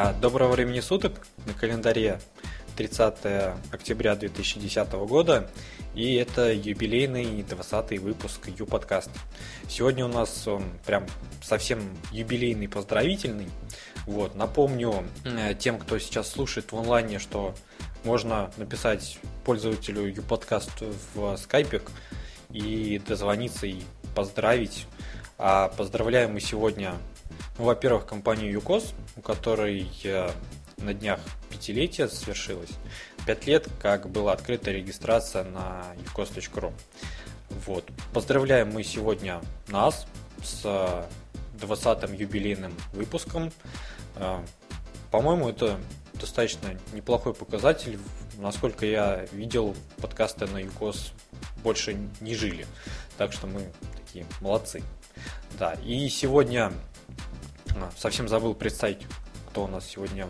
А, доброго времени суток. На календаре 30 октября 2010 года. И это юбилейный 20 выпуск Ю-подкаст. Сегодня у нас он прям совсем юбилейный, поздравительный. Вот, напомню э, тем, кто сейчас слушает в онлайне, что можно написать пользователю Ю-подкаст в скайпе и дозвониться и поздравить. А поздравляем мы сегодня, ну, во-первых, компанию ЮКОС, у которой э, на днях пятилетие свершилось. Пять лет, как была открыта регистрация на ucos.ru. Вот. Поздравляем мы сегодня нас с 20-м юбилейным выпуском. Э, по-моему, это достаточно неплохой показатель. Насколько я видел, подкасты на ЮКОС больше не жили. Так что мы такие молодцы. Да, и сегодня а, совсем забыл представить, кто у нас сегодня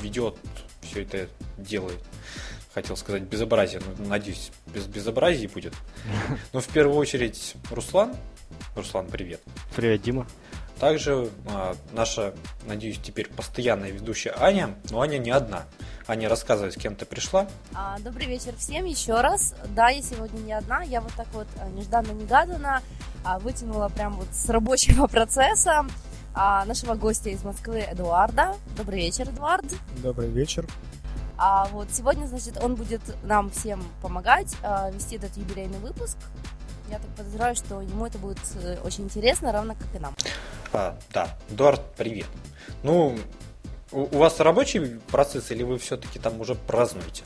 ведет все это делает. Хотел сказать безобразие, но надеюсь, без безобразий будет. Но в первую очередь Руслан. Руслан, привет. Привет, Дима. Также а, наша, надеюсь, теперь постоянная ведущая Аня, но Аня не одна. Аня, рассказывай, с кем ты пришла. А, добрый вечер всем еще раз. Да, я сегодня не одна, я вот так вот а, нежданно-негаданно а, вытянула прям вот с рабочего процесса а, нашего гостя из Москвы Эдуарда. Добрый вечер, Эдуард. Добрый вечер. А вот сегодня, значит, он будет нам всем помогать а, вести этот юбилейный выпуск. Я так подозреваю, что ему это будет э, очень интересно, равно как и нам. А, да, Эдуард, привет. Ну, у, у вас рабочий процесс или вы все-таки там уже празднуете?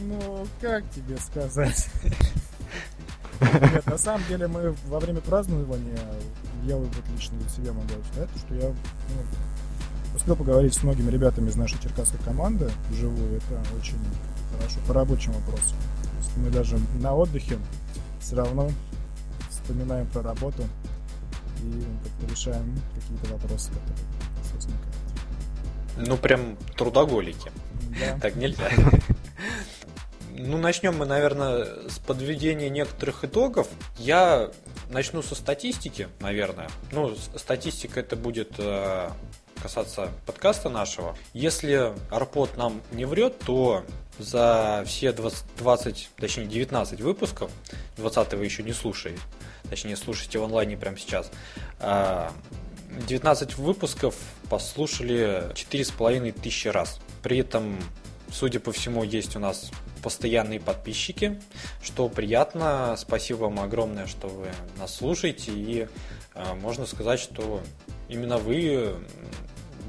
Ну, как тебе сказать? Нет, на самом деле мы во время празднования, я вот лично для себя могу сказать, что я ну, успел поговорить с многими ребятами из нашей черкасской команды вживую. Это очень хорошо по рабочим вопросам. То есть мы даже на отдыхе все равно вспоминаем про работу и как-то решаем какие-то вопросы, которые возникают. Ну, прям трудоголики. Да. Так нельзя. Ну, начнем мы, наверное, с подведения некоторых итогов. Я начну со статистики, наверное. Ну, статистика это будет э, касаться подкаста нашего. Если Арпод нам не врет, то за все 20, 20, точнее 19 выпусков, 20 вы еще не слушаете, точнее слушайте в онлайне прямо сейчас, 19 э, выпусков послушали 4,5 тысячи раз. При этом, судя по всему, есть у нас постоянные подписчики, что приятно. Спасибо вам огромное, что вы нас слушаете. И э, можно сказать, что именно вы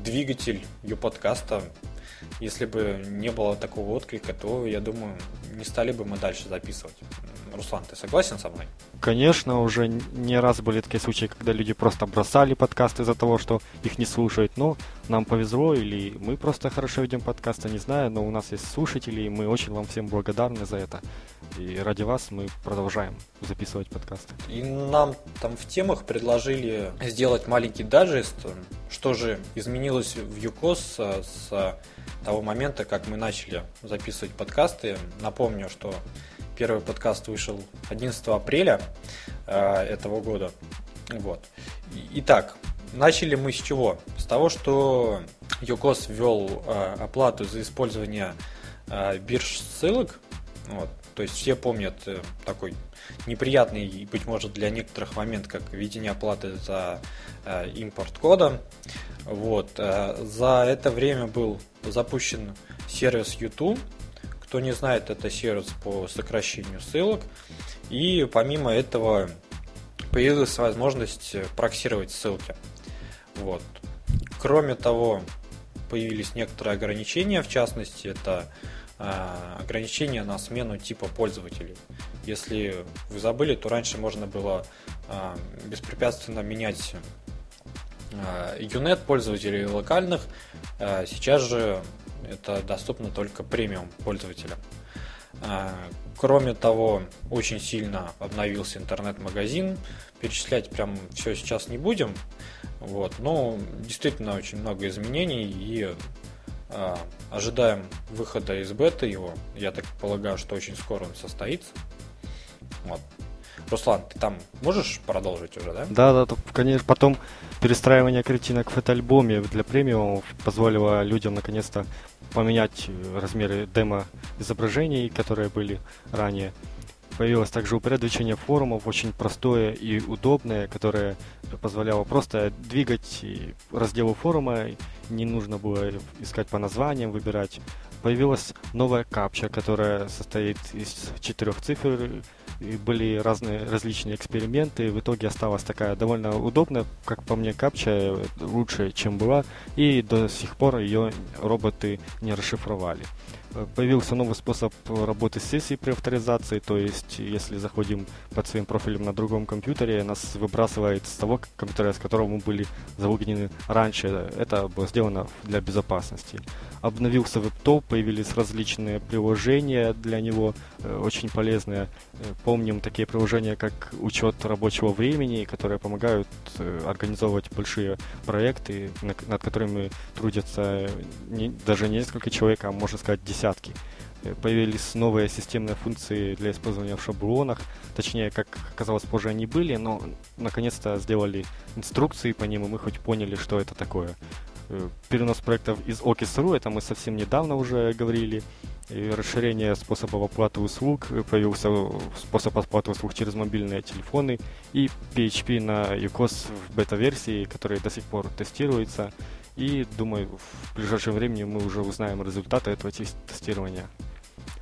двигатель ее подкаста. Если бы не было такого отклика, то, я думаю, не стали бы мы дальше записывать. Руслан, ты согласен со мной? Конечно, уже не раз были такие случаи, когда люди просто бросали подкасты из-за того, что их не слушают. Но нам повезло, или мы просто хорошо ведем подкасты, не знаю, но у нас есть слушатели, и мы очень вам всем благодарны за это. И ради вас мы продолжаем записывать подкасты. И нам там в темах предложили сделать маленький даджест, что же изменилось в ЮКОС с того момента, как мы начали записывать подкасты. Напомню, что Первый подкаст вышел 11 апреля э, этого года. Вот. Итак, начали мы с чего? С того, что Йокос ввел э, оплату за использование э, бирж ссылок. Вот. То есть все помнят такой неприятный, быть может, для некоторых момент, как введение оплаты за импорт кода. Вот. За это время был запущен сервис YouTube, кто не знает, это сервис по сокращению ссылок. И помимо этого появилась возможность проксировать ссылки. Вот. Кроме того, появились некоторые ограничения, в частности, это э, ограничения на смену типа пользователей. Если вы забыли, то раньше можно было э, беспрепятственно менять э, UNET пользователей локальных. Э, сейчас же это доступно только премиум пользователям. А, кроме того, очень сильно обновился интернет-магазин. Перечислять прям все сейчас не будем. Вот. Но действительно очень много изменений и а, ожидаем выхода из бета его. Я так полагаю, что очень скоро он состоится. Вот. Руслан, ты там можешь продолжить уже, да? Да, да, конечно. Потом перестраивание картинок в фотоальбоме для премиум позволило людям наконец-то поменять размеры демо изображений, которые были ранее. Появилось также упорядочение форумов, очень простое и удобное, которое позволяло просто двигать разделы форума, не нужно было искать по названиям, выбирать. Появилась новая капча, которая состоит из четырех цифр, и были разные различные эксперименты, в итоге осталась такая довольно удобная, как по мне, капча лучше, чем была, и до сих пор ее роботы не расшифровали. Появился новый способ работы с сессией при авторизации, то есть если заходим под своим профилем на другом компьютере, нас выбрасывает с того компьютера, с которого мы были залогинены раньше. Это было сделано для безопасности. Обновился WebTop, появились различные приложения для него, э, очень полезные. Э, помним такие приложения, как учет рабочего времени, которые помогают э, организовывать большие проекты, над которыми трудятся не, даже не несколько человек, а можно сказать десятки. Э, появились новые системные функции для использования в шаблонах. Точнее, как оказалось, позже они были, но наконец-то сделали инструкции по ним, и мы хоть поняли, что это такое. Э, перенос проектов из Okis.ru, это мы совсем недавно уже говорили. И расширение способов оплаты услуг, э, появился способ оплаты услуг через мобильные телефоны и PHP на UCOS в бета-версии, который до сих пор тестируется. И думаю, в ближайшее время мы уже узнаем результаты этого тестирования.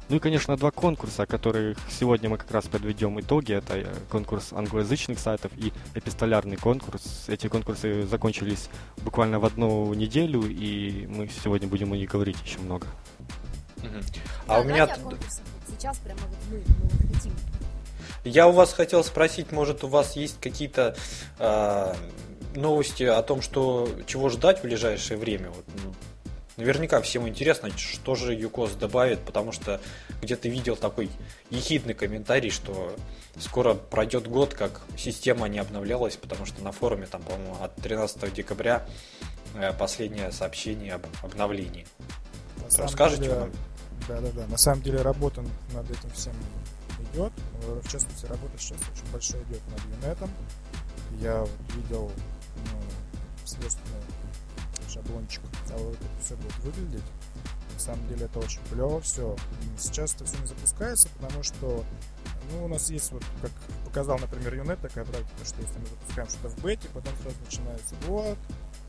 Ну и, конечно, два конкурса, которых сегодня мы как раз подведем итоги. Это э, конкурс англоязычных сайтов и эпистолярный конкурс. Эти конкурсы закончились буквально в одну неделю, и мы сегодня будем о них говорить еще много. А да, у меня... Сейчас прямо вот мы, мы хотим. Я у вас хотел спросить, может, у вас есть какие-то э, новости о том, что чего ждать в ближайшее время? Вот, ну, наверняка всем интересно, что же ЮКОС добавит, потому что где-то видел такой ехидный комментарий, что скоро пройдет год, как система не обновлялась, потому что на форуме там, по-моему, от 13 декабря э, последнее сообщение об обновлении. На Расскажите деле, нам? Да, да, да. На самом деле работа над этим всем идет. В частности, работа сейчас очень большая идет над Юнетом. Я видел сверстный шаблончик того, как все будет выглядеть. На самом деле это очень клево все. Сейчас это все не запускается, потому что ну, у нас есть, вот, как показал, например, Юнет, такая практика, что если мы запускаем что-то в бете, потом сразу начинается вот,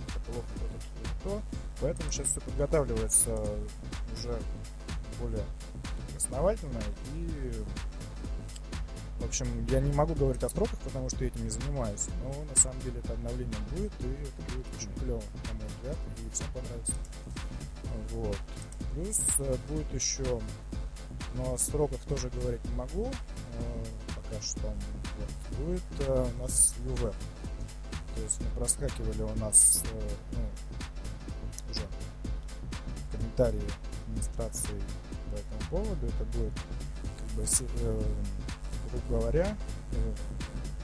это плохо, то, то, то. Поэтому сейчас все подготавливается уже более основательно и в общем, я не могу говорить о строках, потому что этим не занимаюсь, но на самом деле это обновление будет, и это будет очень клево, на мой взгляд, и всем понравится. Вот. Плюс э, будет еще, но о сроках тоже говорить не могу, э, пока что вот, будет э, у нас UV. То есть мы проскакивали у нас ну, уже комментарии администрации по этому поводу. Это будет как бы грубо говоря, э,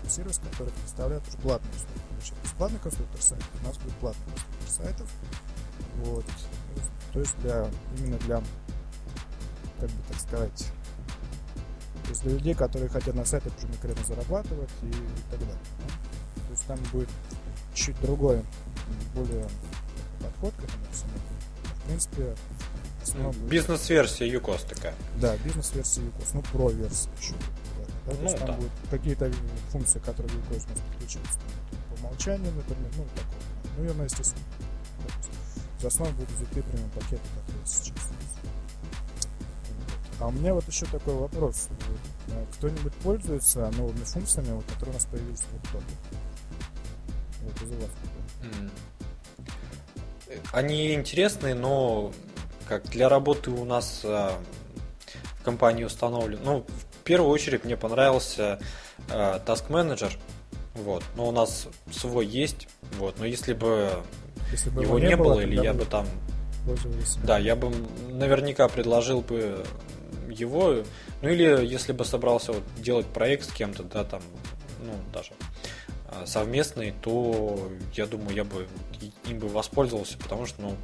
сервис, который представляет уже платный конструктор. Значит, бесплатный конструктор сайтов, у нас будет платный конструктор сайтов. Вот. То есть для, именно для, как бы так сказать, то есть для людей, которые хотят на сайтах уже конкретно зарабатывать и, так далее. Да? То есть там будет чуть другой, более подход к этому всему. В принципе, Бизнес-версия UCOS такая. Да, бизнес-версия UCOS, ну, про-версия еще. Да, ну, то есть там да. будут какие-то функции, которые в Cosmos подключаются по умолчанию, например, ну, такое. Ну, она, естественно, за основу будут взяты прямые пакеты, которые сейчас есть. А у меня вот еще такой вопрос. А кто-нибудь пользуется новыми функциями, вот, которые у нас появились в WebTop? Вот из вас. Они интересные, но как для работы у нас а, в компании установлен. Ну, первую очередь мне понравился э, Task Manager. Вот. Но у нас свой есть. Вот. Но если бы, если бы его, не было, было или я бы там. Да, я бы наверняка предложил бы его. Ну или если бы собрался вот делать проект с кем-то, да, там, ну, даже э, совместный, то я думаю, я бы им бы воспользовался, потому что, ну,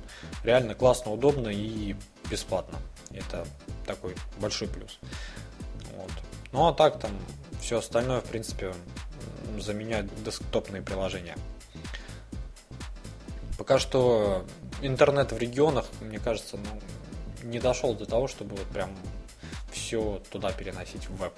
реально классно, удобно и бесплатно. Это такой большой плюс. Вот. Ну а так там Все остальное, в принципе, заменяет десктопные приложения. Пока что интернет в регионах, мне кажется, ну, не дошел до того, чтобы вот прям все туда переносить в веб.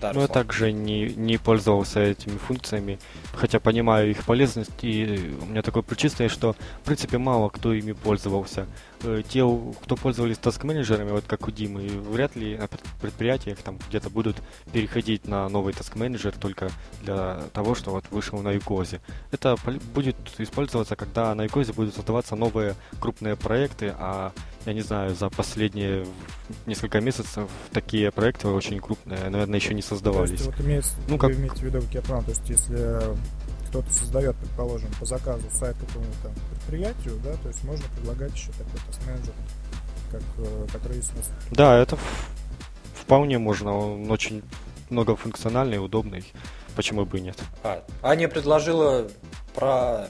Да, Но я также не, не пользовался этими функциями, хотя понимаю их полезность, и у меня такое предчувствие, что, в принципе, мало кто ими пользовался. Э, те, кто пользовались таск-менеджерами, вот как у Димы, вряд ли на предприятиях там где-то будут переходить на новый таск-менеджер только для того, что вот вышел на Юкозе. Это будет использоваться, когда на Юкозе будут создаваться новые крупные проекты, а я не знаю, за последние несколько месяцев такие проекты очень крупные, наверное, еще не создавались. То есть, вот имеется, ну, как... имеете в виду, как я понял, то есть если кто-то создает, предположим, по заказу сайт какому-то предприятию, да, то есть можно предлагать еще такой тест-менеджер, как, э, который есть у нас. Да, это вполне можно, он очень многофункциональный, удобный, почему бы и нет. А, Аня предложила про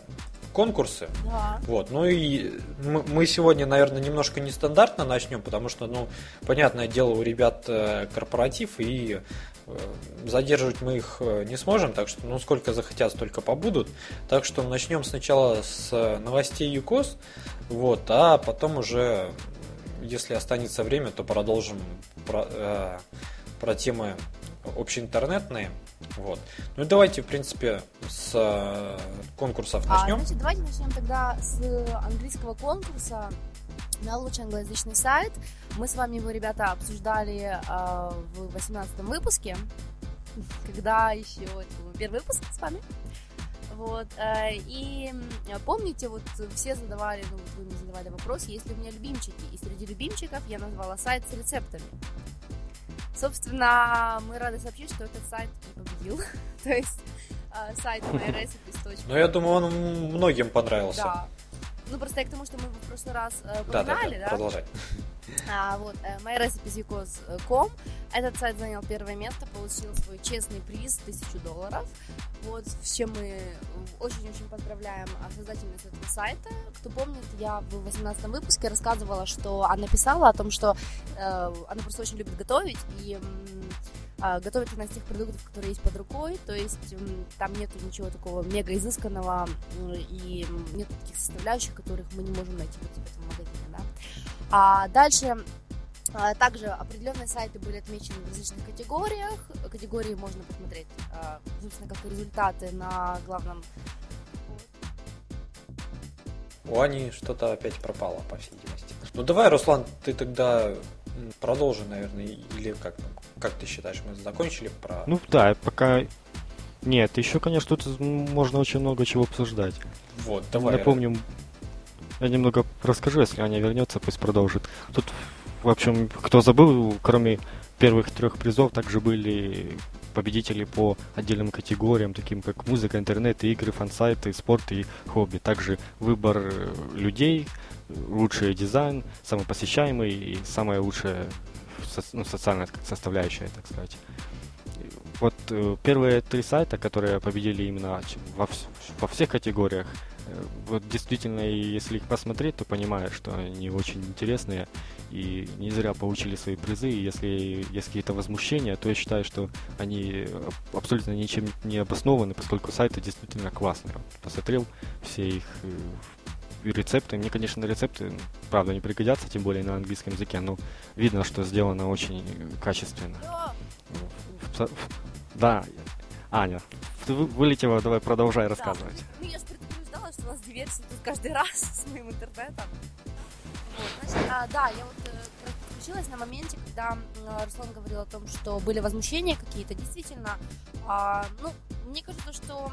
конкурсы. Да. Вот. Ну и мы сегодня, наверное, немножко нестандартно начнем, потому что, ну, понятное дело, у ребят э, корпоратив, и задерживать мы их э, не сможем, так что, ну, сколько захотят, столько побудут. Так что начнем сначала с новостей ЮКОС, вот, а потом уже, если останется время, то продолжим про, э, про темы общеинтернетные. Вот. Ну и давайте, в принципе, с э, конкурсов а, начнем. А, значит, давайте начнем тогда с английского конкурса на лучший англоязычный сайт. Мы с вами его, ребята, обсуждали э, в 18 выпуске, когда еще это был первый выпуск с вами. Вот, э, и помните, вот все задавали, ну, вы мне задавали вопрос, есть ли у меня любимчики, и среди любимчиков я назвала сайт с рецептами. Собственно, мы рады сообщить, что этот сайт и победил. То есть э, сайт myrecipes.com. Ну, я думаю, он многим понравился. Да. Ну, просто я к тому, что мы в прошлый раз э, да, да, да, да? продолжать. А, вот, э, myrecipes.com. Этот сайт занял первое место, получил свой честный приз, тысячу долларов. Вот, с чем мы очень-очень поздравляем создательницу этого сайта. Кто помнит, я в 18 выпуске рассказывала, что она писала о том, что э, она просто очень любит готовить, и э, готовит она из тех продуктов, которые есть под рукой, то есть там нету ничего такого мега изысканного, и нет таких составляющих, которых мы не можем найти вот, в этом магазине, да. А дальше а, также определенные сайты были отмечены в различных категориях. Категории можно посмотреть, а, собственно, как результаты на главном. У Ани что-то опять пропало, по всей видимости. Ну давай, Руслан, ты тогда продолжи, наверное, или как, как ты считаешь, мы закончили про... Ну да, пока... Нет, еще, конечно, тут можно очень много чего обсуждать. Вот, давай. Напомним, я немного расскажу, если Аня вернется, пусть продолжит. Тут в общем, кто забыл, кроме первых трех призов, также были победители по отдельным категориям, таким как музыка, интернет, игры, фан-сайты, спорт и хобби. Также выбор э, людей, лучший дизайн, самый посещаемый и самая лучшая ну, социальная составляющая, так сказать. Вот э, первые три сайта, которые победили именно во, во всех категориях, Э, вот действительно, если их посмотреть, то понимаешь, что они очень интересные и не зря получили свои призы. И если есть какие-то возмущения, то я считаю, что они абсолютно ничем не обоснованы, поскольку сайты действительно классные. Посмотрел все их э, рецепты. Мне, конечно, рецепты, правда, не пригодятся, тем более на английском языке, но видно, что сделано очень качественно. Да, Аня, ты вылетела, давай продолжай рассказывать. Да. Ну, я что у нас диверсия тут каждый раз с моим интернетом. Вот, значит, а, да, я вот э, включилась на моменте, когда э, Руслан говорил о том, что были возмущения какие-то. Действительно, а, ну, мне кажется, что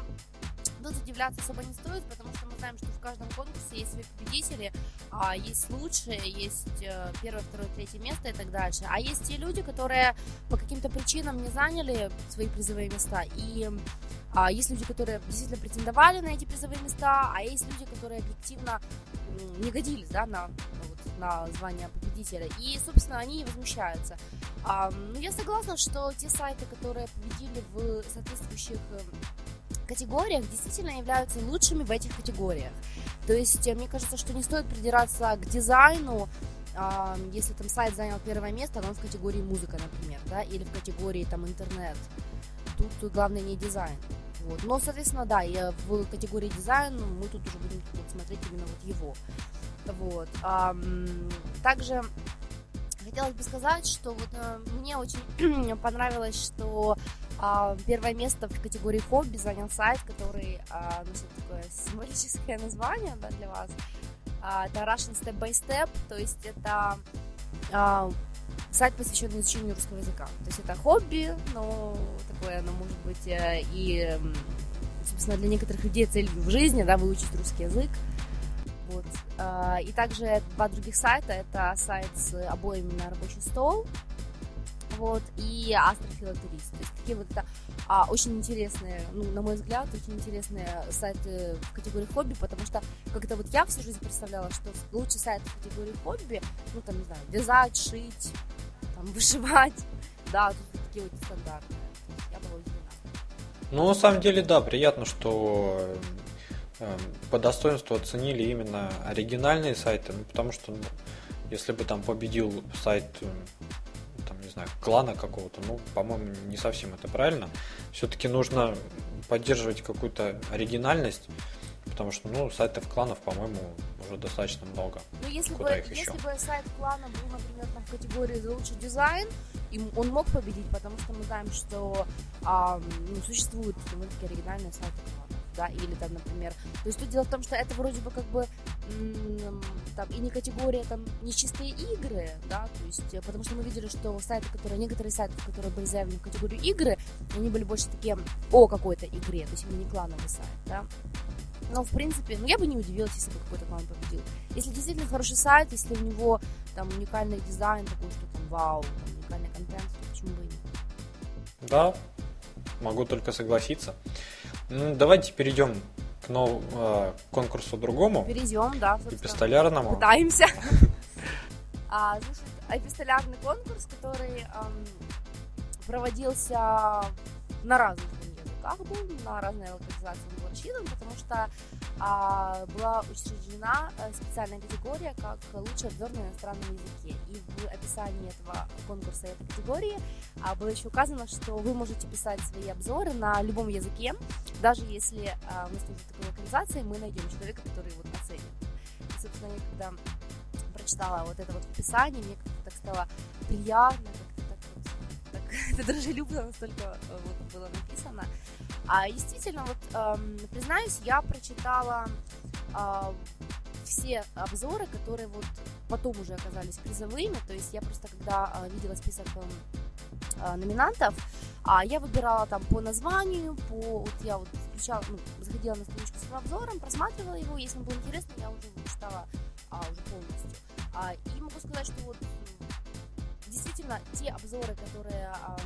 тут удивляться особо не стоит, потому что мы знаем, что в каждом конкурсе есть свои победители, а есть лучшие, есть э, первое, второе, третье место и так дальше. А есть те люди, которые по каким-то причинам не заняли свои призовые места. И а есть люди, которые действительно претендовали на эти призовые места, а есть люди, которые объективно не годились да, на, вот, на звание победителя. И, собственно, они возмущаются. А, ну, я согласна, что те сайты, которые победили в соответствующих эм, категориях, действительно являются лучшими в этих категориях. То есть, мне кажется, что не стоит придираться к дизайну, а, если там сайт занял первое место, но он в категории музыка, например, да, или в категории там интернет. Тут, тут главное не дизайн. Вот. Но, соответственно, да, я в категории дизайн мы тут уже будем вот, смотреть именно вот его. Вот. А, также хотелось бы сказать, что вот а, мне очень понравилось, что а, первое место в категории хобби занял сайт, который а, носит такое символическое название да, для вас. А, это Russian Step by Step, то есть это а, сайт, посвященный изучению русского языка. То есть это хобби, но такое оно может быть э, и, собственно, для некоторых людей целью в жизни, да, выучить русский язык. Вот. А, и также два других сайта. Это сайт с обоями на рабочий стол, вот, и астрофилателист. То есть такие вот это а, очень интересные, ну, на мой взгляд, очень интересные сайты в категории хобби, потому что как-то вот я всю жизнь представляла, что лучший сайт в категории хобби, ну, там, не знаю, вязать, шить, там, вышивать, да, тут такие вот стандартные. Я была удивлена. Ну, на самом деле, да, приятно, что э, по достоинству оценили именно оригинальные сайты, ну, потому что, ну, если бы там победил сайт э, не знаю, клана какого-то, ну, по-моему, не совсем это правильно. Все-таки нужно поддерживать какую-то оригинальность, потому что, ну, сайтов кланов, по-моему, уже достаточно много. Ну, если, Куда бы, их если еще? бы сайт клана был, например, там, в категории за лучший дизайн, им он мог победить, потому что мы знаем, что а, ну, существуют довольно-таки оригинальные сайты клана да, или там, например, то есть тут дело в том, что это вроде бы как бы там и не категория там нечистые игры, да, то есть, э, потому что мы видели, что сайты, которые, некоторые сайты, которые были заявлены в категорию игры, они были больше такие о какой-то игре, то есть именно не клановый сайт, да, но, в принципе, ну, я бы не удивилась, если бы какой-то клан победил. Если действительно хороший сайт, если у него там уникальный дизайн, такой, что там вау, там, уникальный контент, то почему бы и нет? Да, могу только согласиться. Ну, давайте перейдем к э, конкурсу другому. Перейдем, да. Эпистолярному. Пытаемся. а, значит, эпистолярный конкурс, который эм, проводился на разных языках был, на разные локализации он был рассчитан, потому что а, была учреждена э, специальная категория как лучший обзор на иностранном языке. И в описании этого конкурса этой категории а, было еще указано, что вы можете писать свои обзоры на любом языке, даже если а, нас нет такой локализации, мы найдем человека, который вот оценит. И, собственно, я когда прочитала вот это вот описание, мне как-то так стало приятно, как-то так вот, так, это дружелюбно настолько э, вот было написано. А действительно, вот эм, признаюсь, я прочитала э, все обзоры, которые вот потом уже оказались призовыми. То есть я просто когда э, видела список э, номинантов, а я выбирала там по названию, по вот я вот включала, ну, заходила на страничку с обзором, просматривала его, если он был интересный, я уже читала а, уже полностью. А, и могу сказать, что вот действительно те обзоры, которые а,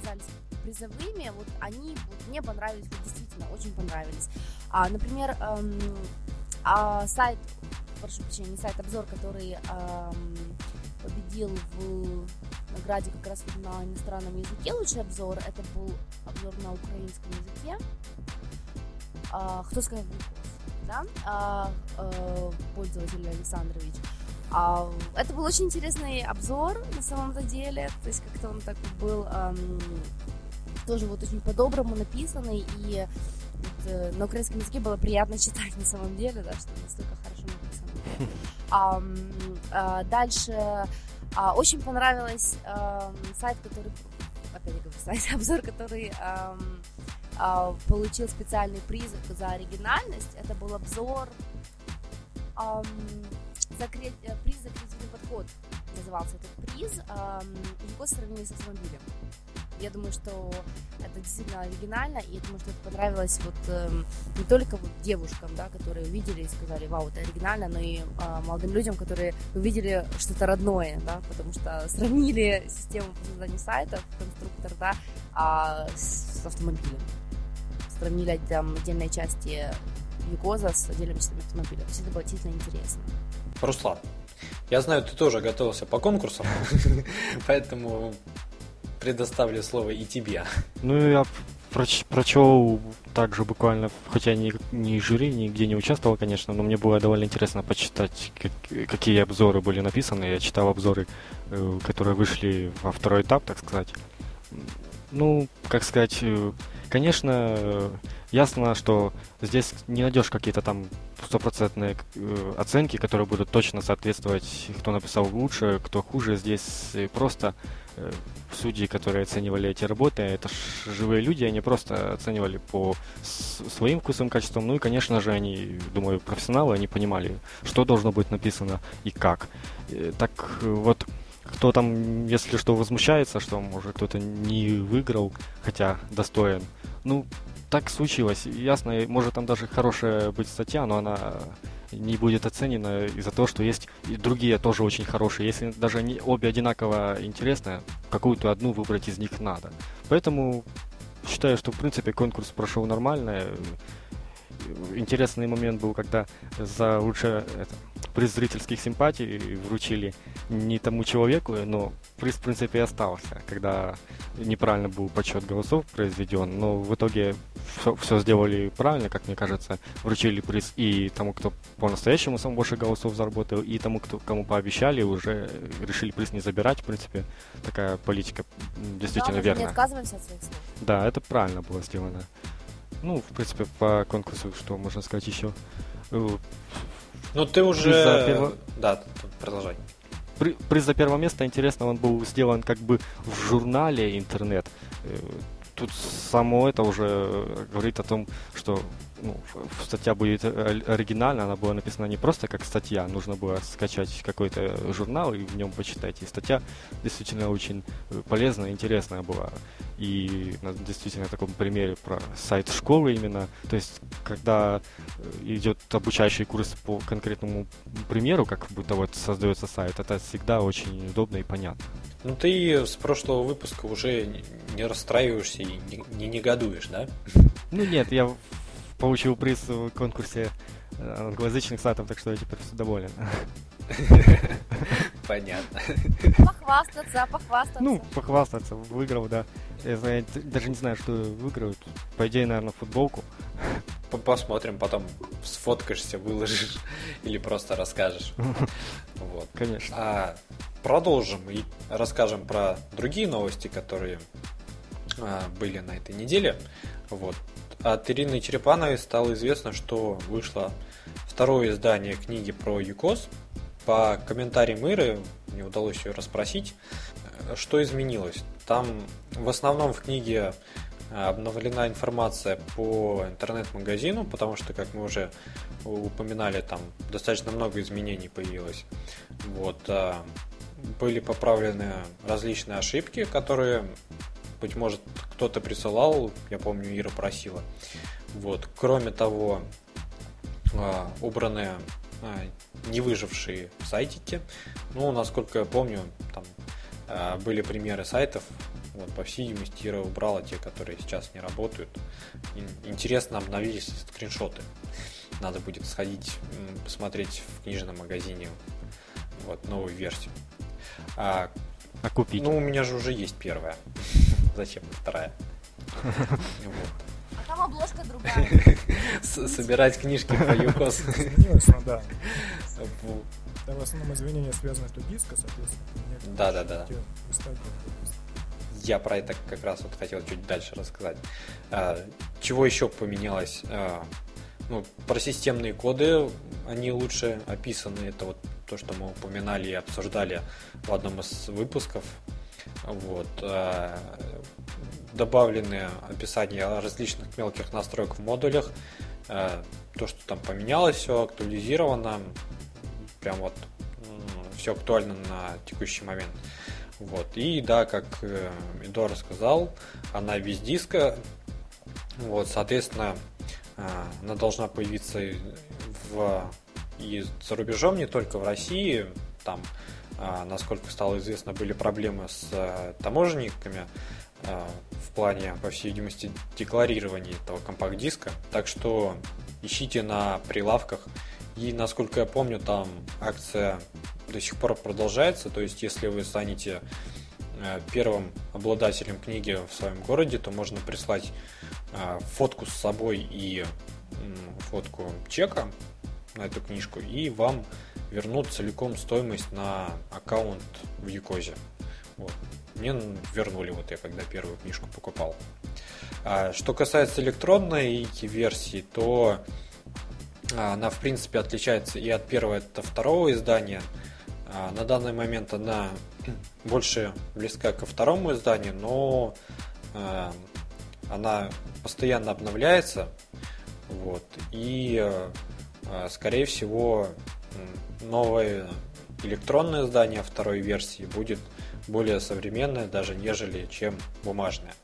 оказались призовыми, вот они вот, мне понравились, вот, действительно, очень понравились. А, например, эм, а, сайт, прошу прощения, не сайт, обзор, который эм, победил в награде как раз на иностранном языке лучший обзор, это был обзор на украинском языке. А, кто сказал да? А, а, пользователь Александрович. Это был очень интересный обзор на самом-то деле, то есть как-то он так был тоже вот очень по-доброму написанный, и вот, э, на украинском языке было приятно читать на самом деле, да, что настолько хорошо написано. А, а, дальше а, очень понравилось а, сайт, который, опять говорю, сайт, обзор, который а, а, получил специальный приз за оригинальность. Это был обзор а, за кре... приз за креативный подход назывался этот приз. А, его сравнили с автомобилем. Я думаю, что это действительно оригинально, и я думаю, что это понравилось вот э, не только вот девушкам, да, которые увидели и сказали, вау, это оригинально, но и э, молодым людям, которые увидели что-то родное, да, потому что сравнили систему по созданию сайтов, конструктор, да, а, с автомобилем. Сравнили там отдельные части Юкоза с отдельными частями автомобиля. То есть это было действительно интересно. Руслан, я знаю, ты тоже готовился по конкурсам, поэтому предоставлю слово и тебе. Ну, я проч, прочел также буквально, хотя ни, ни жюри, нигде не участвовал, конечно, но мне было довольно интересно почитать, как, какие обзоры были написаны. Я читал обзоры, э, которые вышли во второй этап, так сказать. Ну, как сказать, э, конечно, ясно, что здесь не найдешь какие-то там стопроцентные э, оценки, которые будут точно соответствовать, кто написал лучше, кто хуже. Здесь просто э, судьи, которые оценивали эти работы, это живые люди, они просто оценивали по своим вкусовым качествам. Ну и, конечно же, они, думаю, профессионалы, они понимали, что должно быть написано и как. Э, так вот, кто там, если что, возмущается, что, может, кто-то не выиграл, хотя достоин. Ну, так случилось. Ясно, может там даже хорошая быть статья, но она не будет оценена из-за того, что есть и другие тоже очень хорошие. Если даже они обе одинаково интересны, какую-то одну выбрать из них надо. Поэтому считаю, что в принципе конкурс прошел нормально. Интересный момент был, когда за лучшее приз зрительских симпатий вручили не тому человеку, но приз, в принципе, остался, когда неправильно был подсчет голосов произведен, но в итоге все, все сделали правильно, как мне кажется, вручили приз и тому, кто по-настоящему сам больше голосов заработал, и тому, кто, кому пообещали, уже решили приз не забирать, в принципе, такая политика действительно да, верная. не отказываемся от своих слов. Да, это правильно было сделано. Ну, в принципе, по конкурсу, что можно сказать еще? Ну, ты уже... За перво... Да, продолжай. При, приз за первое место, интересно, он был сделан как бы в журнале интернет. Э, тут само это уже говорит о том, что ну, статья будет оригинальна, она была написана не просто как статья, нужно было скачать какой-то журнал и в нем почитать. И статья действительно очень полезная, интересная была. И действительно на таком примере про сайт школы именно. То есть, когда э, идет обучающий курс по конкретному примеру, как будто вот создается сайт, это всегда очень удобно и понятно. Ну ты с прошлого выпуска уже не расстраиваешься и не негодуешь, да? Ну нет, я получил приз в конкурсе э, англоязычных сайтов, так что я теперь все доволен. Понятно. Похвастаться, похвастаться. Ну, похвастаться, выиграл, да. Я знаю, даже не знаю, что выиграют. По идее, наверное, футболку. Посмотрим, потом сфоткаешься, выложишь или просто расскажешь. Вот. Конечно. А продолжим и расскажем про другие новости, которые а, были на этой неделе. Вот. От Ирины Черепановой стало известно, что вышло второе издание книги про ЮКОС. По комментариям Иры, мне удалось ее расспросить, что изменилось. Там в основном в книге э, обновлена информация по интернет-магазину, потому что, как мы уже упоминали, там достаточно много изменений появилось. Вот. Э, были поправлены различные ошибки, которые быть может, кто-то присылал, я помню, Ира просила. Вот. Кроме того, а, убраны а, не выжившие сайтики. Ну, насколько я помню, там а, были примеры сайтов. Вот, по всей видимости, Ира убрала те, которые сейчас не работают. Интересно, обновились скриншоты. Надо будет сходить, посмотреть в книжном магазине вот, новую версию. А, а купить? Ну, у меня же уже есть первая. Зачем вторая? А там обложка другая. Собирать книжки по ЮКОС. да. Там в основном извинения связаны с диска, соответственно. Да, да, да. Я про это как раз вот хотел чуть дальше рассказать. А, чего еще поменялось? А, ну, про системные коды, они лучше описаны. Это вот то, что мы упоминали и обсуждали в одном из выпусков. Вот. Э, добавлены описания различных мелких настроек в модулях. Э, то, что там поменялось, все актуализировано. Прям вот все актуально на текущий момент. Вот. И да, как э, Эдуард сказал, она без диска. Вот, соответственно, она должна появиться в, и за рубежом, не только в России. Там насколько стало известно, были проблемы с э, таможенниками э, в плане, по всей видимости, декларирования этого компакт-диска. Так что ищите на прилавках. И, насколько я помню, там акция до сих пор продолжается. То есть, если вы станете э, первым обладателем книги в своем городе, то можно прислать э, фотку с собой и фотку чека на эту книжку, и вам вернут целиком стоимость на аккаунт в Юкозе. Вот. Мне вернули, вот я когда первую книжку покупал. А, что касается электронной версии, то а, она, в принципе, отличается и от первого, и от второго издания. А, на данный момент она больше близка ко второму изданию, но а, она постоянно обновляется. Вот, и, скорее всего, новое электронное издание второй версии будет более современное даже, нежели чем бумажное.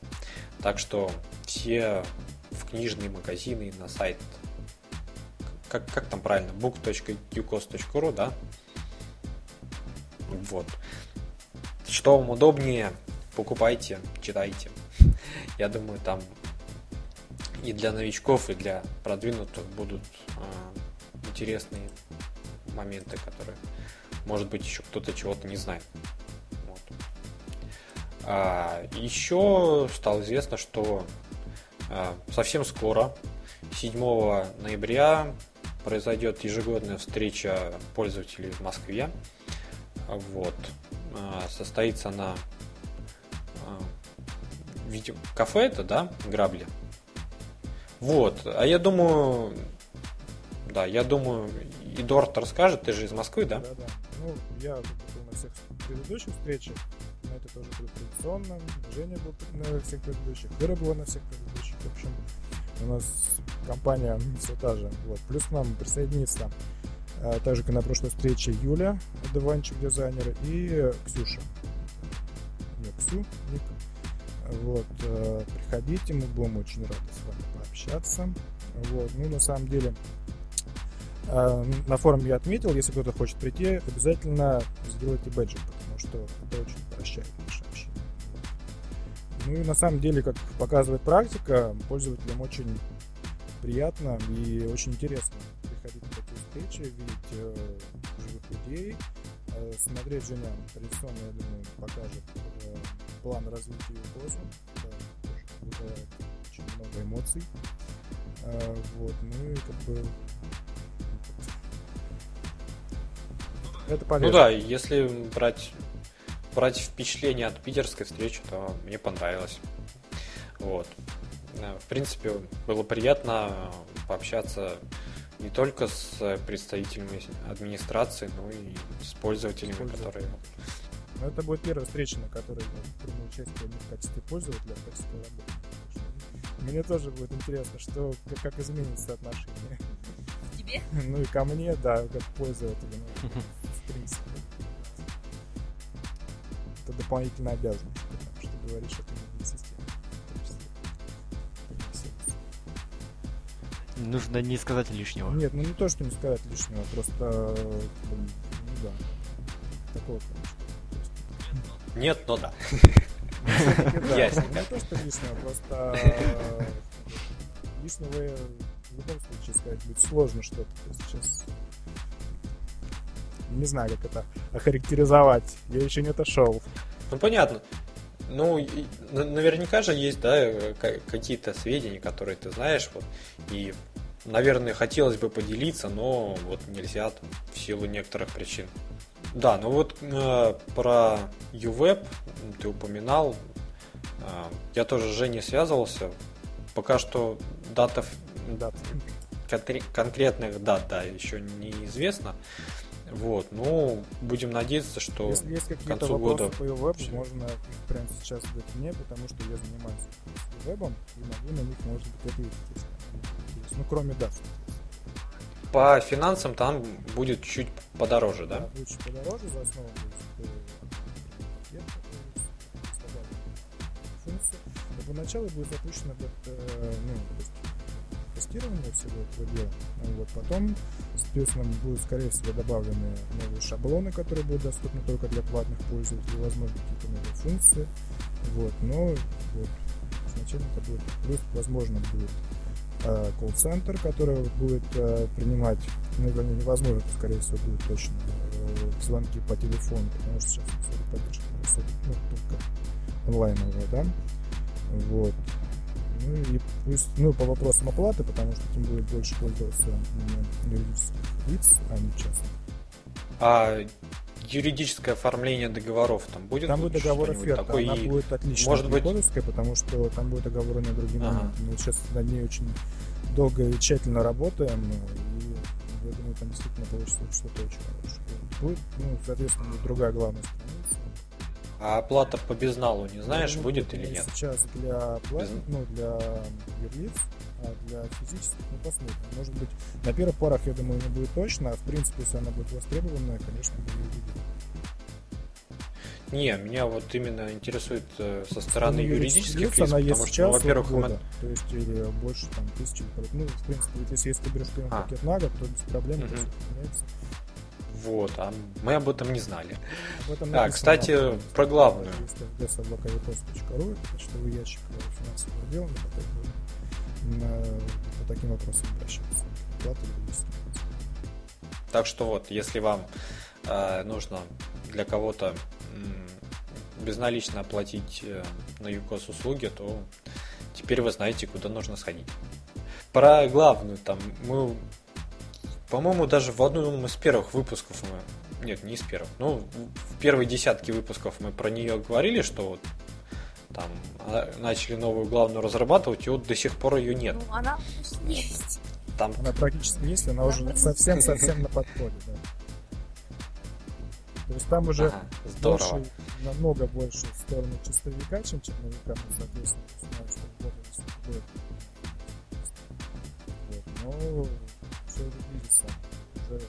Так что все в книжные магазины на сайт как, как там правильно, book.ucos.ru, да? Вот. Что вам удобнее, покупайте, читайте. Я думаю, там и для новичков, и для продвинутых будут э, интересные моменты, которые, может быть, еще кто-то чего-то не знает. А, еще стало известно, что э, совсем скоро, 7 ноября, произойдет ежегодная встреча пользователей в Москве. Вот. А, состоится она а, видео кафе это, да, грабли. Вот. А я думаю, да, я думаю, Эдуард расскажет, ты же из Москвы, да? Да, да. Ну, я был на всех предыдущих встречах, но это тоже было традиционно. Женя был на всех предыдущих, Вера была на всех предыдущих. В общем, у нас компания все та же. Вот. Плюс к нам присоединится а, также как на прошлой встрече Юля, диванчик дизайнер, и Ксюша. Нет, Ксю, ник. Вот, э, приходите, мы будем очень рады с вами пообщаться. Вот, ну, на самом деле, э, на форуме я отметил, если кто-то хочет прийти, обязательно сделайте бэджик, потому что это очень упрощает наше. Ну и на самом деле, как показывает практика, пользователям очень приятно и очень интересно приходить на такие встречи, видеть э, живых людей, э, смотреть Женя традиционно, я думаю, покажет э, план развития да, вызывает очень много эмоций. Э, вот, ну и как бы это полезно. Ну да, если брать брать впечатление от питерской встречи, то мне понравилось. Вот. Э, в принципе, было приятно пообщаться не только с представителями администрации, но и с пользователями, которые... Ну, это будет первая встреча, на которой я приму участие в качестве пользователя, в качестве работы. Мне тоже будет интересно, что, как, как изменится отношение. К тебе? Ну и ко мне, да, как пользователю. Ну, в принципе это дополнительная обязанность, потому что говоришь от имени системы. Нужно не сказать лишнего. Нет, ну не то, что не сказать лишнего, просто, ну да, такого, конечно. Нет, но да. Ясненько. Не то, что лишнего, просто лишнего в любом случае сказать будет сложно что-то. Сейчас не знаю, как это охарактеризовать. Я еще не отошел. Ну, понятно. Ну, наверняка же есть, да, какие-то сведения, которые ты знаешь, вот, и, наверное, хотелось бы поделиться, но вот нельзя там, в силу некоторых причин. Да, ну вот э, про UWeb ты упоминал, э, я тоже с Женей связывался, пока что дата, дат, конкретных дат, да, еще неизвестно. Вот, ну, будем надеяться, что Если есть к концу года... по вебу, можно их прямо сейчас задать мне, потому что я занимаюсь вебом и могу на них, может быть, ответить. Ну, кроме дат. По финансам там будет чуть подороже, да? Да, чуть подороже, за основу будет функция. Но поначалу будет запущено э, ну, тестирования всего этого дела. Вот. Потом, соответственно, будут, скорее всего, добавлены новые шаблоны, которые будут доступны только для платных пользователей, возможно, какие-то новые функции. Вот. Но вот, изначально это будет плюс, возможно, будет э, колл-центр, который будет э, принимать, ну, невозможно, скорее всего, будет точно э, звонки по телефону, потому что сейчас поддержка ну, только онлайновая, да, вот. Ну и ну, по вопросам оплаты, потому что тем будет больше пользоваться юридических лиц, а не частных. А юридическое оформление договоров там будет? Там будет договор оферта, такой она и... будет отлично может быть... потому что там будет договор на другим ага. Мы сейчас над ней очень долго и тщательно работаем, и я думаю, там действительно получится что-то очень хорошее. Будет, ну, соответственно, другая главная страница. А оплата по безналу не знаешь, ну, будет или нет? Сейчас для плат... Без... ну, для юрлиц а для физических мы посмотрим. Может быть, на первых порах, я думаю, не будет точно, а в принципе, если она будет востребованная, конечно, мы ее увидим. Не, меня вот именно интересует э, со стороны ну, юридических лиц, она потому есть что, ну, во-первых, года, мы... то есть или больше там тысячи, ну, в принципе, если, если ты берешь первый а. пакет на год, то без проблем угу. меняется. Вот, а мы об этом не знали. Об этом а, кстати, про главную. В desktop.ru, это почтовый ящик финансового отдела, на, по таким вопросам обращаться. Плата Так что вот, если вам э, нужно для кого-то э, безналично оплатить э, на ЮКОС услуги, то теперь вы знаете, куда нужно сходить. Про главную там мы, по-моему, даже в одном из первых выпусков мы, нет, не из первых, ну, в первой десятке выпусков мы про нее говорили, что вот там а, начали новую главную разрабатывать, и вот до сих пор ее нет. Ну, она есть. Там... Она практически есть, она, она уже совсем-совсем на подходе, да. То есть там уже ага, больше, намного больше в сторону чистовика, чем черновика, мы, соответственно, знаем, что в будет. Вот, но все уже.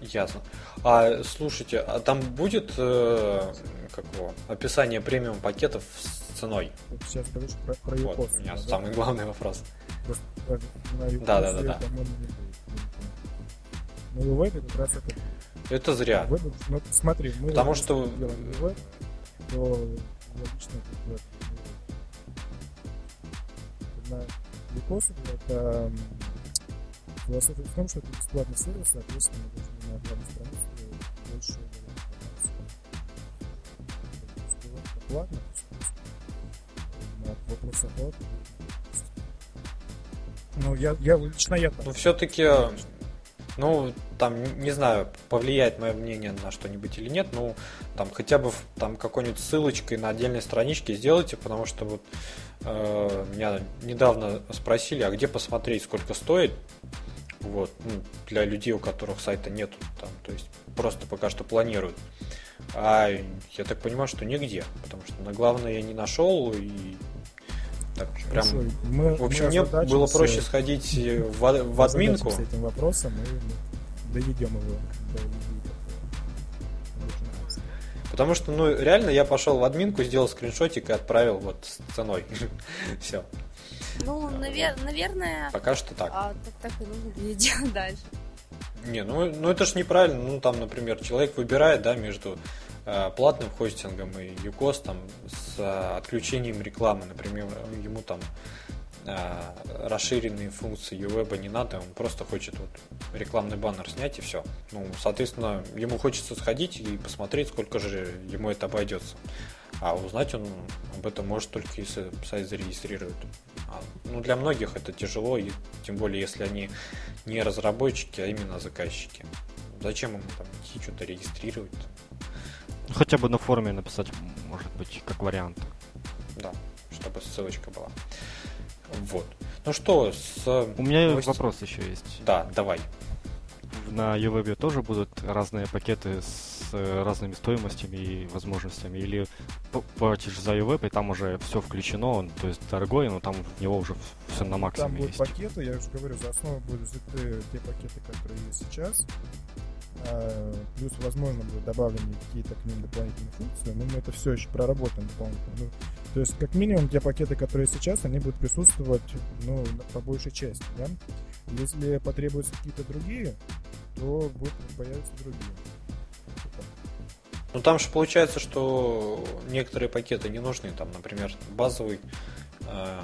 Ясно. А слушайте, а там будет э, как его, описание премиум пакетов с ценой? Сейчас говоришь про, про вот, у меня да? самый главный вопрос. Просто, да, да, да, да. На UV как раз это. Это зря. Ну, смотри, мы Потому что делаем UV, то логично бы, на Викосу это философия в том, что это бесплатный сервис, соответственно, мы должны на главной странице больше платно, на вопрос оплаты. Ну, я, я лично я Ну, все-таки, ну, там, не знаю, повлияет мое мнение на что-нибудь или нет, ну, там, хотя бы там какой-нибудь ссылочкой на отдельной страничке сделайте, потому что вот э, меня недавно спросили, а где посмотреть, сколько стоит, вот, ну, для людей, у которых сайта нету, там, то есть просто пока что планируют. А я так понимаю, что нигде, потому что на главное я не нашел и так прям. Мы, в общем, мне было проще сходить в, в админку. С этим вопросом и доведем его до Потому что, ну, реально я пошел в админку, сделал скриншотик и отправил вот с ценой. Все. Ну, навер- наверное... Пока что так. А, так, так и нужно делать дальше. Не, ну, ну это же неправильно. Ну, там, например, человек выбирает, да, между э, платным хостингом и там с э, отключением рекламы, например, ему там э, расширенные функции UWeb не надо, он просто хочет вот рекламный баннер снять и все. Ну, соответственно, ему хочется сходить и посмотреть, сколько же ему это обойдется. А узнать он об этом может только если сайт зарегистрирует. А, ну, для многих это тяжело, и тем более, если они не разработчики, а именно заказчики. Зачем ему там идти что-то регистрировать? Хотя бы на форуме написать, может быть, как вариант. Да, чтобы ссылочка была. Вот. Ну что, с... У меня новости... вопрос еще есть. Да, давай на UWeb тоже будут разные пакеты с э, разными стоимостями и возможностями? Или платишь за UWeb, и там уже все включено, он, то есть дорогой, но там в него уже все на максимуме Там будут есть. пакеты, я уже говорю, за основу будут взяты те пакеты, которые есть сейчас. А, плюс, возможно, будут добавлены какие-то к ним дополнительные функции, но мы это все еще проработаем дополнительно. Ну, то есть, как минимум, те пакеты, которые сейчас, они будут присутствовать ну, по большей части. Да? Если потребуются какие-то другие, то будут появятся другие. Ну там же получается, что некоторые пакеты не нужны, там, например, базовый. Э,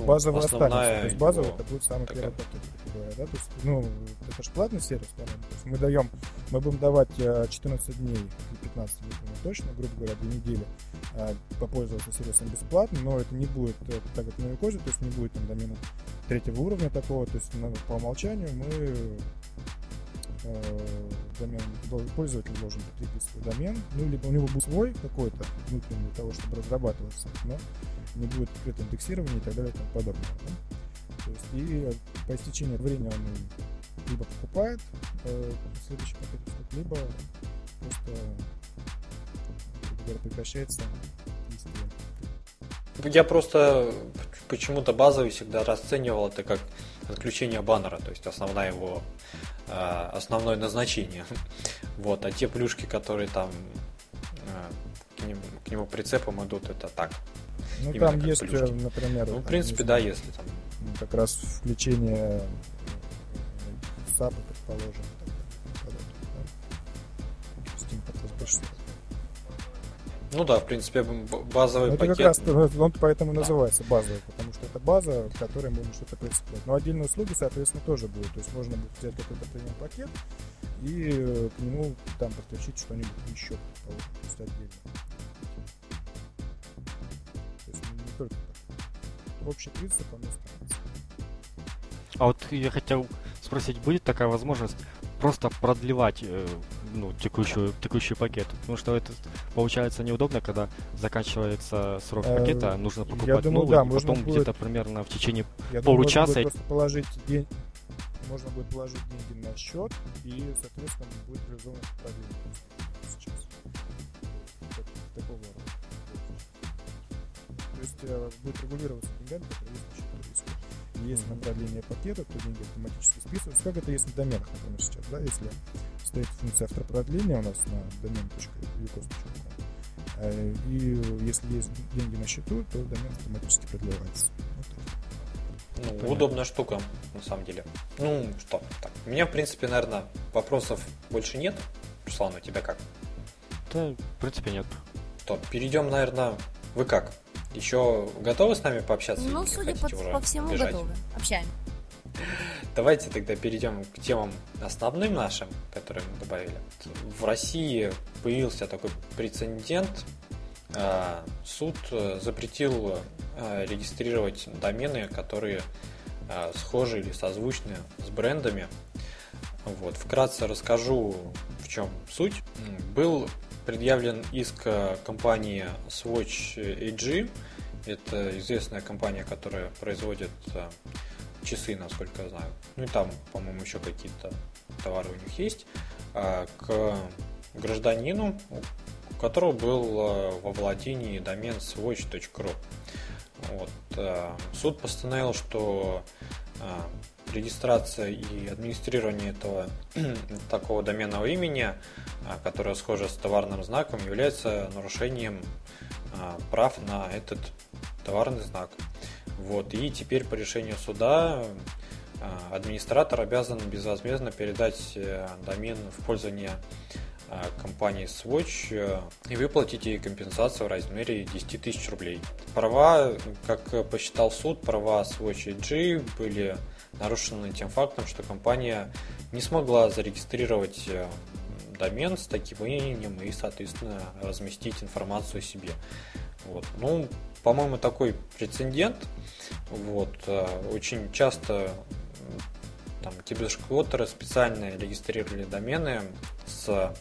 ну, базовый основная останется. То есть базовый это будет самый такая... первый пакет, да? То есть, ну, это же платный сервис, по-моему. То есть мы даем, мы будем давать 14 э, дней или 15, не помню точно, грубо говоря, две недели э, попользоваться сервисом бесплатно, но это не будет так как на Юкозе, то есть не будет там домена третьего уровня такого, то есть по умолчанию мы домен, пользователь должен прикрепить свой домен, ну, либо у него будет свой какой-то внутренний для того, чтобы разрабатываться, но не будет открыто индексирования и так далее и тому подобное. Да? То есть и по истечении времени он либо покупает э, следующий пакет либо просто говоря, прекращается действие. Я просто почему-то базовый всегда расценивал это как отключение баннера, то есть основная его Э, основное назначение. Вот, а те плюшки, которые там э, к нему, к нему прицепом идут, это так. Ну там есть, плюшки. Э, например, ну, в принципе, да, если там. Как раз включение САПа, предположим, Steam больше ну да, в принципе, базовый ну, это пакет. как раз он поэтому да. называется базовый, потому что это база, в которой можно что-то прицеплять. Но отдельные услуги, соответственно, тоже будут. То есть можно будет взять какой-то премиум пакет и э, к нему там подключить что-нибудь еще, то есть отдельно. Только так. Общий принцип он останется. А вот я хотел спросить, будет такая возможность просто продлевать э, ну, текущую, текущий пакет. Потому что это получается неудобно, когда заканчивается срок э, пакета, нужно покупать думаю, новый, да, и потом будет... где-то примерно в течение Я получаса... Думаю, положить день... Можно будет положить деньги на счет, и, соответственно, будет реализовано продление сейчас. Такого рода. То есть э, будет регулироваться деньгами, которые есть на счету риска. Если на продление пакета, то деньги автоматически списываются. Как это есть на доменах, например, сейчас, да, если стоит функция автопродления у нас на domain.ucos.com. Э, и если есть деньги на счету, то домен автоматически продлевается. Вот ну, удобная штука, на самом деле. Ну, что, так. У меня, в принципе, наверное, вопросов больше нет. Руслан, у тебя как? Да, в принципе, нет. Что, перейдем, наверное, вы как? Еще готовы с нами пообщаться? Ну, судя по, по всему, бежать? готовы. Общаем. Давайте тогда перейдем к темам основным нашим, которые мы добавили. В России появился такой прецедент. А, суд э, запретил э, регистрировать домены, которые э, схожи или созвучны с брендами. Вот. Вкратце расскажу, в чем суть. Был предъявлен иск компании Swatch AG. Это известная компания, которая производит часы, насколько я знаю. Ну и там, по-моему, еще какие-то товары у них есть. А, к гражданину, у которого был а, во владении домен swatch.ru. Вот. Суд постановил, что регистрация и администрирование этого такого доменного имени, которое схоже с товарным знаком, является нарушением прав на этот товарный знак. Вот. И теперь по решению суда а, администратор обязан безвозмездно передать э, домен в пользование а, компании Swatch э, и выплатить ей компенсацию в размере 10 тысяч рублей. Права, как посчитал суд, права Swatch AG были нарушены тем фактом, что компания не смогла зарегистрировать э, домен с таким именем и, соответственно, разместить информацию о себе. Вот. Ну, по-моему, такой прецедент. Вот. Э, очень часто там, кибершквотеры специально регистрировали домены с э,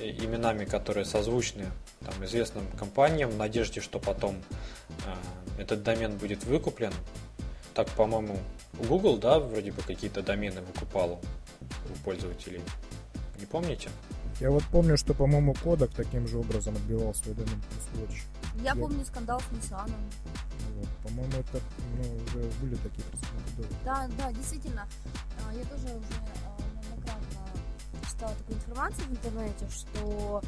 именами, которые созвучны там, известным компаниям, в надежде, что потом э, этот домен будет выкуплен. Так, по-моему, Google, да, вроде бы какие-то домены выкупал у пользователей. Не помните? Я вот помню, что, по-моему, Кодек таким же образом отбивал свой домен Swatch. Я, я помню скандал с Nissan. Вот, по-моему, это ну, уже были такие прецеденты. Да, да, действительно. А, я тоже уже а, неоднократно читала такую информацию в интернете, что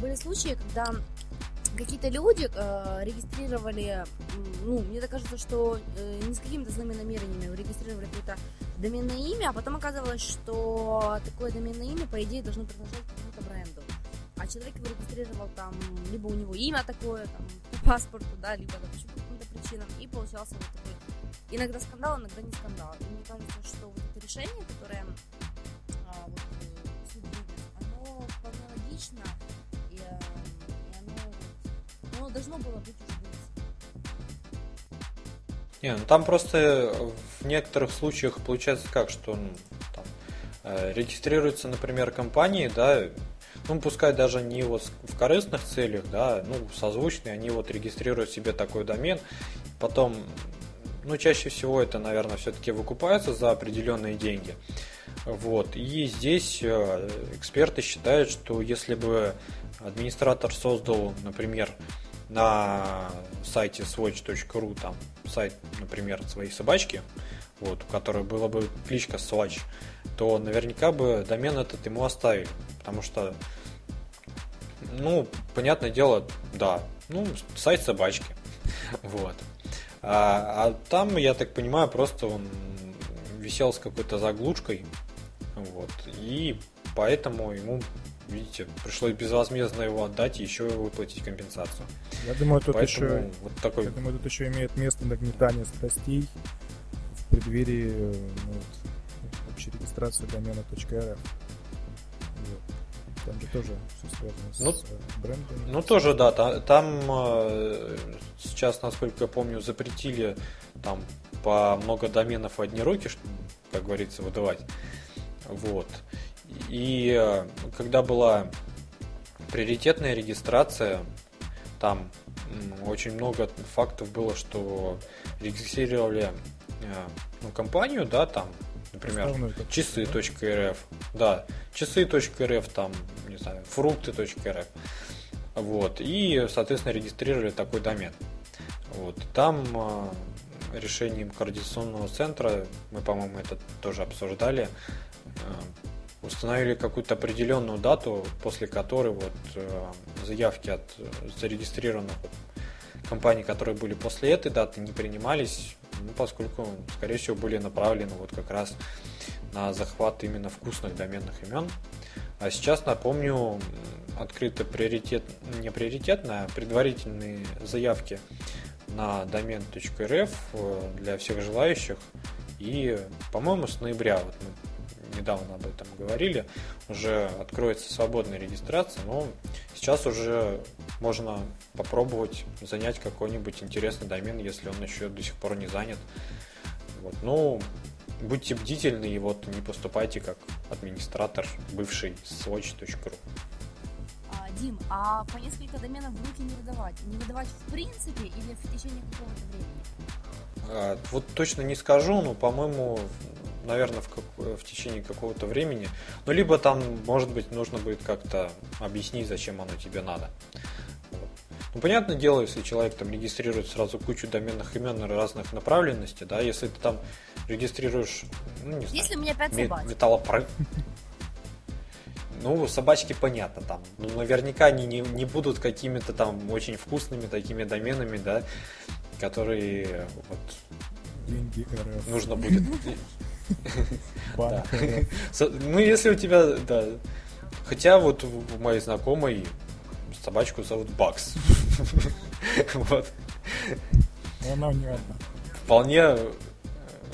были случаи, когда какие-то люди э, регистрировали, ну, мне так кажется, что э, не с какими-то злыми намерениями регистрировали какое-то доменное имя, а потом оказывалось, что такое доменное имя, по идее, должно принадлежать какому-то бренду. А человек его регистрировал там, либо у него имя такое, там, по паспорту, да, либо там, по каким-то причинам, и получался вот такой иногда скандал, иногда не скандал. И мне кажется, что вот это решение, которое а, вот, э, суд вынес, оно вполне логично, должно было быть вынесено. Не, ну там просто в некоторых случаях получается как, что ну, там, э, регистрируется, например, компании, да, ну, пускай даже не вот в корыстных целях, да, ну, созвучные, они вот регистрируют себе такой домен, потом, ну, чаще всего это, наверное, все-таки выкупается за определенные деньги. Вот. И здесь э, эксперты считают, что если бы администратор создал, например, на сайте swatch.ru там сайт, например, своей собачки, вот, у которой была бы кличка Swatch, то наверняка бы домен этот ему оставили. Потому что, ну, понятное дело, да, ну, сайт собачки. Вот. А, а там, я так понимаю, просто он висел с какой-то заглушкой. Вот. И поэтому ему, видите, пришлось безвозмездно его отдать и еще выплатить компенсацию. Я думаю, тут Поэтому еще вот такой Я думаю, тут еще имеет место нагнетание страстей в преддверии ну, вот, общей регистрации домена. Вот. Там же тоже все связано Ну, с э, брендами. Ну тоже да, та- там э, сейчас, насколько я помню, запретили там по много доменов в одни руки, как говорится, выдавать. Вот. И э, когда была приоритетная регистрация, там очень много фактов было, что регистрировали э, ну, компанию, да, там, например, часы.рф, да, часы.рф, там, не знаю, фрукты.рф. Вот, и, соответственно, регистрировали такой домен. Вот, там э, решением координационного центра, мы, по-моему, это тоже обсуждали, установили какую-то определенную дату, после которой вот э, заявки от зарегистрированных компаний, которые были после этой даты, не принимались, ну, поскольку, скорее всего, были направлены вот как раз на захват именно вкусных доменных имен. А сейчас, напомню, м, открыты приоритет, не приоритетно, а предварительные заявки на домен.рф э, для всех желающих. И, по-моему, с ноября, вот мы недавно об этом говорили, уже откроется свободная регистрация, но сейчас уже можно попробовать занять какой-нибудь интересный домен, если он еще до сих пор не занят. Вот. Ну, будьте бдительны и вот не поступайте как администратор бывший swatch.ru. А, Дим, а по несколько доменов в руки не выдавать? Не выдавать в принципе или в течение какого-то времени? А, Вот точно не скажу, но, по-моему, наверное, в, как- в течение какого-то времени. Ну, либо там, может быть, нужно будет как-то объяснить, зачем оно тебе надо. Ну, понятное дело, если человек там регистрирует сразу кучу доменных имен разных направленностей, да, если ты там регистрируешь, ну, не знаю, Если у меня пять Ме- собак. металлопро- Ну, собачки понятно, там. Ну, наверняка они не, не будут какими-то там очень вкусными такими доменами, да, которые вот Деньги РФ. нужно будет. Ну, если у тебя, да. Хотя вот у у моей знакомой собачку зовут Бакс. Вот. Она не одна. Вполне, э,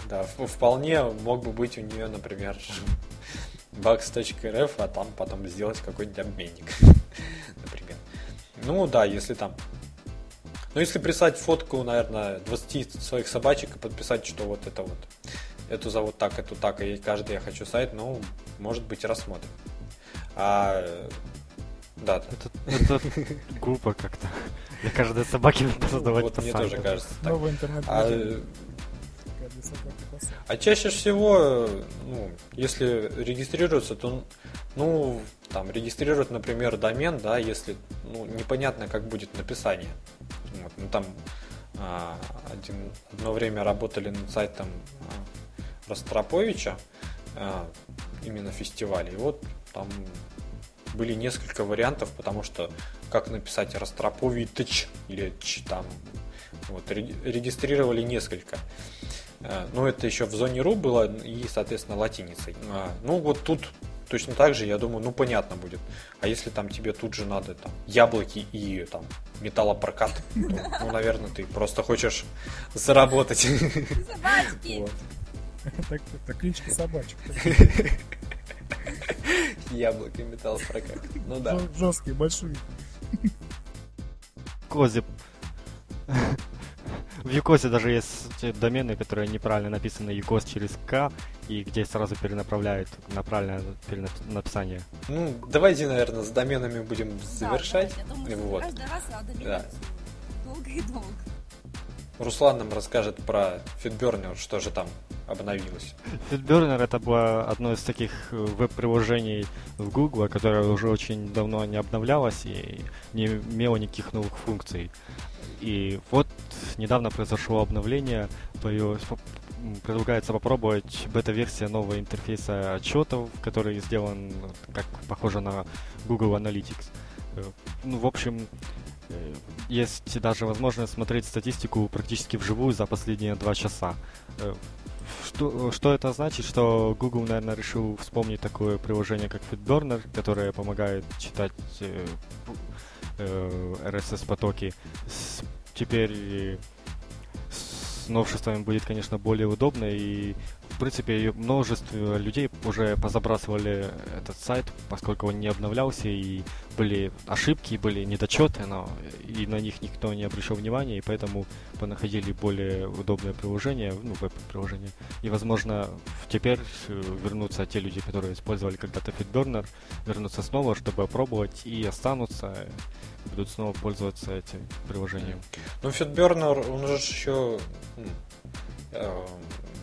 да, вполне мог бы быть у нее, например, bugs.rf, а там потом сделать какой-нибудь обменник, например. Ну да, если там... Ну, если прислать фотку, наверное, 20 своих собачек и подписать, что вот это вот, эту зовут так, эту так, и каждый я хочу сайт, ну, может быть, рассмотрим. А, да, да. Это, это глупо как-то. Для каждой собаки надо создавать вот по мне тоже кажется так. Новый интернет А, А чаще всего, ну, если регистрируются, то, ну, там, регистрируют, например, домен, да, если, ну, непонятно, как будет написание. Вот, ну, там а, один, одно время работали над сайтом а, Ростроповича, а, именно фестиваля, и вот там были несколько вариантов, потому что как написать Ростропович или Ч там, вот, ре- регистрировали несколько. Э, Ну, это еще в зоне ру было и, соответственно, латиницей. А, Ну, вот тут точно так же, я думаю, ну понятно будет. А если там тебе тут же надо там яблоки и там металлопрокат, то, ну, наверное, ты просто хочешь заработать. Вот. Так, это кличка собачек. Яблоко и металлопрокат. Ну да. Жесткие, большие. Козе. В Юкосе даже есть те домены, которые неправильно написаны Юкос через К, и где сразу перенаправляют на правильное перенап- написание. Ну, давайте, наверное, с доменами будем Да, завершать. давайте, а то мы Вот. каждый раз надо Да. менять долго и долго. Руслан нам расскажет про Fitburner, что же там обновилось. FitBurner это было одно из таких э, веб-приложений в Google, которое уже очень давно не обновлялось и не имело никаких новых функций. И вот недавно произошло обновление, появилось- предлагается попробовать бета-версия нового интерфейса отчетов, который сделан как похоже на Google Analytics. Э, Ну, в общем, э, есть даже возможность смотреть статистику практически вживую за последние два часа. Что, что это значит? Что Google, наверное, решил вспомнить такое приложение, как FitBurner, которое помогает читать э, э, RSS-потоки. Теперь с новшествами будет, конечно, более удобно и принципе множество людей уже позабрасывали этот сайт, поскольку он не обновлялся и были ошибки, были недочеты, но и на них никто не обращал внимания, и поэтому понаходили более удобное приложение, ну, веб-приложение. И, возможно, теперь э, вернутся те люди, которые использовали когда-то FitBurner, вернутся снова, чтобы опробовать, и останутся, будут снова пользоваться этим приложением. Ну, Fitburner, он же еще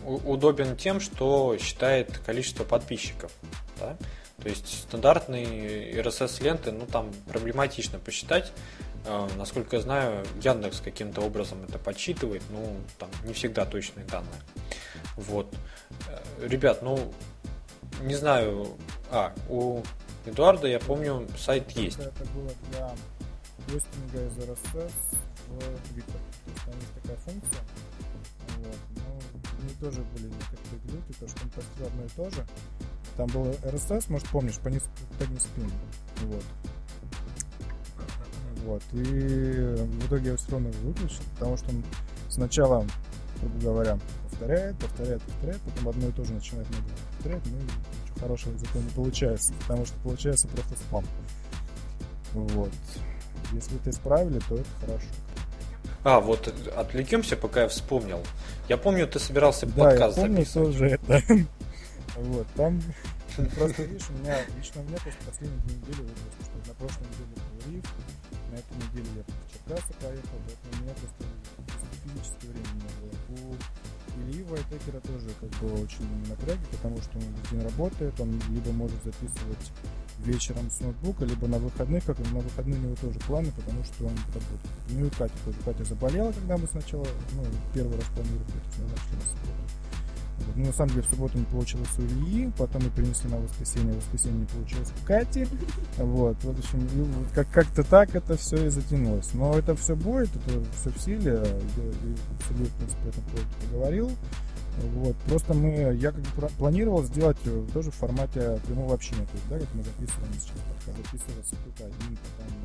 удобен тем, что считает количество подписчиков. Да? То есть стандартные RSS-ленты, ну там проблематично посчитать. Э, Насколько я знаю, Яндекс каким-то образом это подсчитывает, ну там не всегда точные данные. Вот. Э, Ребят, ну не знаю, а, у Эдуарда, я помню, сайт есть. Это было для хостинга из RSS в Twitter. То есть там есть такая функция. Вот. Они тоже были некоторые глюки, то, что он постил одно и то же. Там был RSS, может помнишь, по низ- по спин. Вот. Вот. И в итоге я все равно выключил, потому что он сначала, грубо говоря, повторяет, повторяет, повторяет, потом одно и то же начинает много повторять, ну и ничего хорошего из этого не получается, потому что получается просто спам. Вот. Если это исправили, то это хорошо. А, вот отвлекемся, пока я вспомнил. Я помню, ты собирался Да, я подкаст помню записывать. тоже это. Вот, там просто, видишь, у меня, лично у меня после последней две недели выросло, что на прошлой неделе был риф, на этой неделе я в Черкасы поехал, поэтому у меня просто физически времени не было. У Ильи Вайтекера тоже как бы очень напряги, потому что он весь день работает, он либо может записывать вечером с ноутбука, либо на выходных, как на выходные у него тоже планы, потому что он работает. Ну и Катя тоже. Катя заболела, когда мы сначала, ну, первый раз планировали, то есть на субботу. Вот. Ну, на самом деле, в субботу не получилось у Ильи, потом мы перенесли на воскресенье, воскресенье не получилось у Кати. Вот, в общем, вот как- как-то так это все и затянулось. Но это все будет, это все в силе. Я и с Ильей, в принципе, поводу поговорил. Вот. Просто мы, я как бы планировал сделать э, тоже в формате прямого общения. То есть, да, как мы записываем сейчас подкаст, записывается кто-то один, потом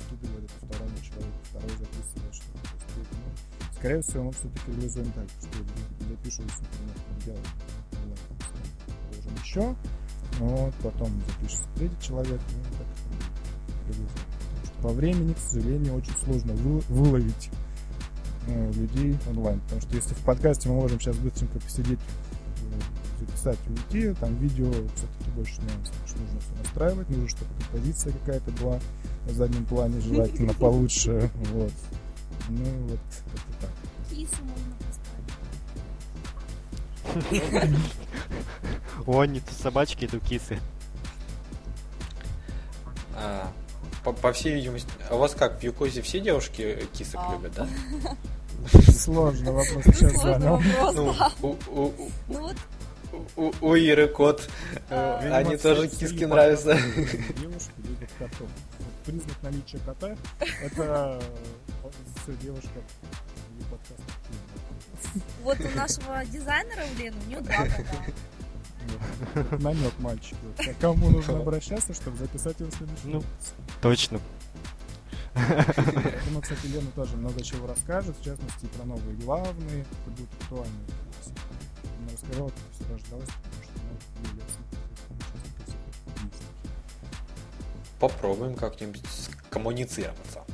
скидывает это второму человеку, второй записывает что-то. Ну, скорее всего, мы все-таки реализуем так, что люди запишут, например, делаем онлайн, положим еще, вот, потом запишется третий человек, ну, так по времени, к сожалению, очень сложно вы- выловить людей онлайн. Потому что если в подкасте мы можем сейчас быстренько посидеть, э, записать и уйти, там видео все-таки больше нюансов, потому что нужно все настраивать, нужно, чтобы композиция какая-то была на заднем плане, желательно получше. Вот. Ну вот, это так. Кису можно поставить. О, не то собачки, то кисы. А, по, по всей видимости, а у вас как, в Юкозе все девушки кисок А. любят, да? Сложный вопрос сейчас задал. Ну, Ну вот, у, у Иры кот, э, А. они Видимо, тоже киски нравятся. Девушки любят котов. Вот Признак наличия кота – это все девушка ее подкаст. вот у нашего дизайнера, у Лены, у нее два кота. Намек мальчику. К Кому нужно обращаться, чтобы записать его следующий Ну. Точно. Я думаю, кстати, Лена тоже много чего расскажет, в частности, про новые главные, это будет актуально. Она рассказала, как все рождалось, потому что она является. Попробуем как-нибудь коммуницироваться.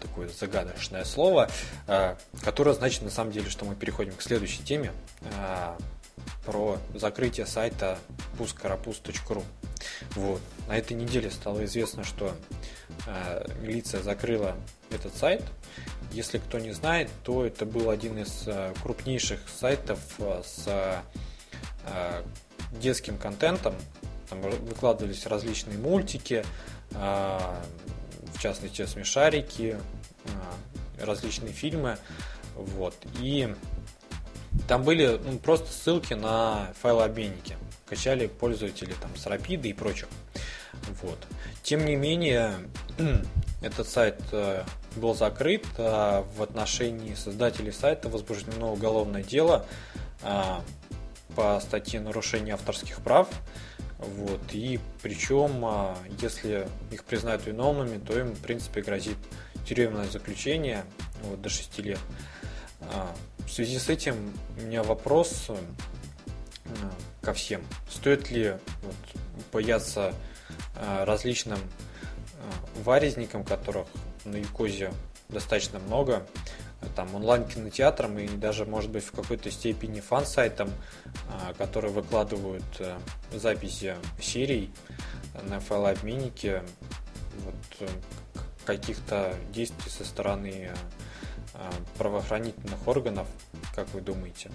Такое загадочное слово, э, которое значит на самом деле, что мы переходим к следующей теме э, про закрытие сайта puskaropus.ru. Вот. На этой неделе стало известно, что милиция закрыла этот сайт. Если кто не знает, то это был один из э, крупнейших сайтов э, с э, детским контентом. Там выкладывались различные мультики, э, в частности смешарики, э, различные фильмы. Вот. И там были ну, просто ссылки на файлообменники. Качали пользователи там с Rapid и прочих. Вот. Тем не менее, этот сайт э, был закрыт. а В отношении создателей сайта возбуждено уголовное дело а, по статье нарушения авторских прав. Вот. И причем, а, если их признают виновными, то им, в принципе, грозит тюремное заключение вот, до 6 лет. А, В связи с этим у меня вопрос э, ко всем. Стоит ли вот, бояться э, различным э, варезникам, которых на Юкозе достаточно много, там онлайн-кинотеатрам и даже, может быть, в какой-то степени фан-сайтам, э, которые выкладывают э, записи серий на файлообменнике, вот, э, каких-то действий со стороны правоохранительных органов, как вы думаете?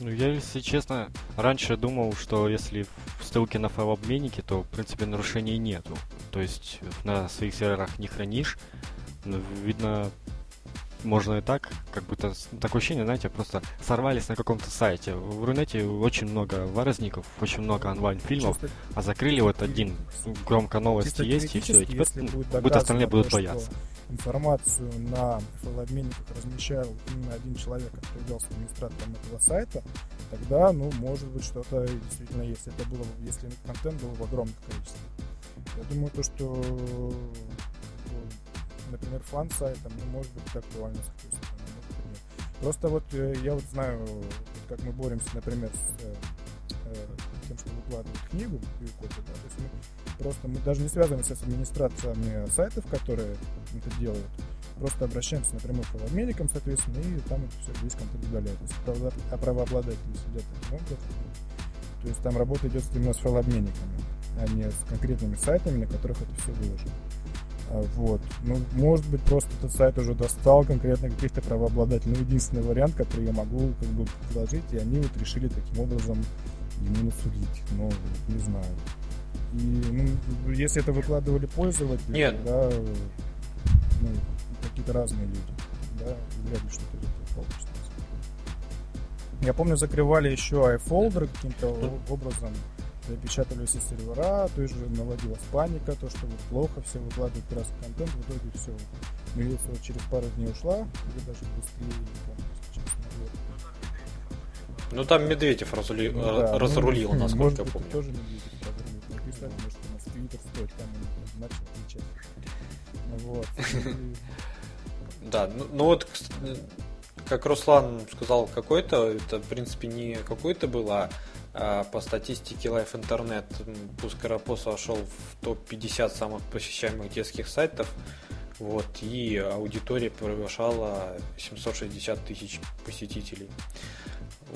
Ну, я, если честно, раньше думал, что если в ссылке на файлообменники, то, в принципе, нарушений нету. То есть на своих серверах не хранишь. Но, видно, можно и так, как будто такое ощущение, знаете, просто сорвались на каком-то сайте. В Рунете очень много варозников, очень много онлайн-фильмов, Чисто- а закрыли вот один. Громко новости есть, и все. И теперь будто остальные будут то, бояться. информацию на файлообменниках размещал именно один человек, который являлся администратором этого сайта, тогда, ну, может быть, что-то действительно есть. Это было, бы- если контент был в огромном количестве. Я думаю, то, что, например, фан-сайт, там, ну, может быть, это актуально с. Просто вот э, я вот знаю, как мы боремся, например, с э, э, тем, что выкладывают книгу в Юкоте, да, то есть мы просто мы даже не связываемся с администрациями сайтов, которые это делают. Просто обращаемся напрямую к правообменникам, соответственно, и там это все, весь контент удаляют. Если право- а правообладатели сидят таким образом, то есть там работа идет именно с файлообменниками, а не с конкретными сайтами, на которых это все выложено. А, Вот. Ну, может быть, просто этот сайт уже достал конкретно каких-то правообладателей. Ну, единственный вариант, который я могу как бы предложить, и они вот решили таким образом ему насудить. Ну, не знаю. И, ну, если это выкладывали пользователи, Нет. тогда, ну, какие-то разные люди, да, вряд ли что-то получится. Я помню, закрывали еще iFolder каким-то образом, запечатали все сервера, то есть же наводилась паника, то, что вот плохо, все выкладывают пиратский контент, в итоге все. Милиция вот через пару дней ушла, или даже быстрее, не помню. Вот. Ну там Медведев разули- Ну э, да, разрулил, ну, насколько может я быть, помню. тоже не будет разрулить. Написали, может, у нас Твиттер стоит, там он начал отвечать. Вот. И- Да, ну, ну вот, кс- как Руслан сказал, какой-то, это в принципе не какой-то был, а по статистике Life Internet м, Пускаропос вошел в топ-50 самых посещаемых детских сайтов, вот, и аудитория превышала 760 тысяч посетителей.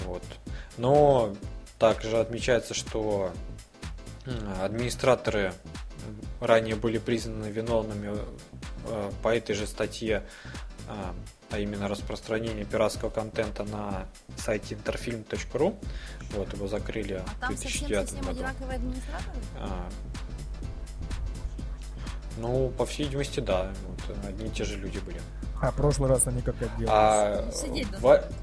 Вот. Но также отмечается, что администраторы ранее были признаны виновными э, по этой же статье, а, именно распространение пиратского контента на сайте interfilm.ru. Вот, его закрыли А в там 2009 совсем-совсем году. А, ну, по всей видимости, да. Вот, одни и те же люди были. А прошлый раз они как отделались? А, Сидеть в- достаточно.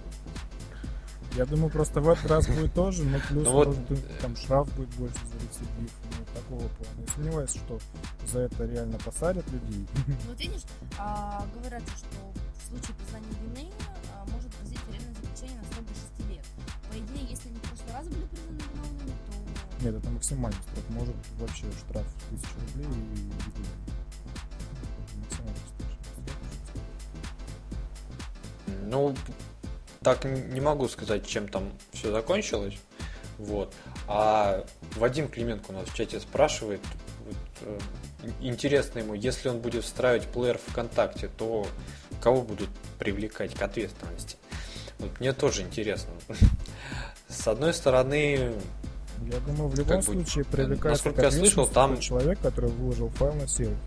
Я думаю, просто в этот раз будет тоже, но плюс Ну вот, может, быть, там штраф будет больше за рецидив, ну, такого плана. Я сомневаюсь, что за это реально посадят людей. Ну, Вот видишь, а, говорят, что случае признания вины а, может грозить тюремное заключение на срок до 6 лет. По идее, если они в прошлый раз были признаны виновными, Нет, это максимальный штраф. Может вообще штраф 1000 рублей и максимальный Ну, так не могу сказать, чем там все закончилось. Вот. А Вадим Клименко у нас в чате спрашивает, вот, э, интересно ему, если он будет встраивать плеер ВКонтакте, то кого будут привлекать к ответственности? Вот мне тоже интересно. С одной стороны, я думаю, в любом случае привлекается насколько я слышал, там человек, который выложил файл на сервер.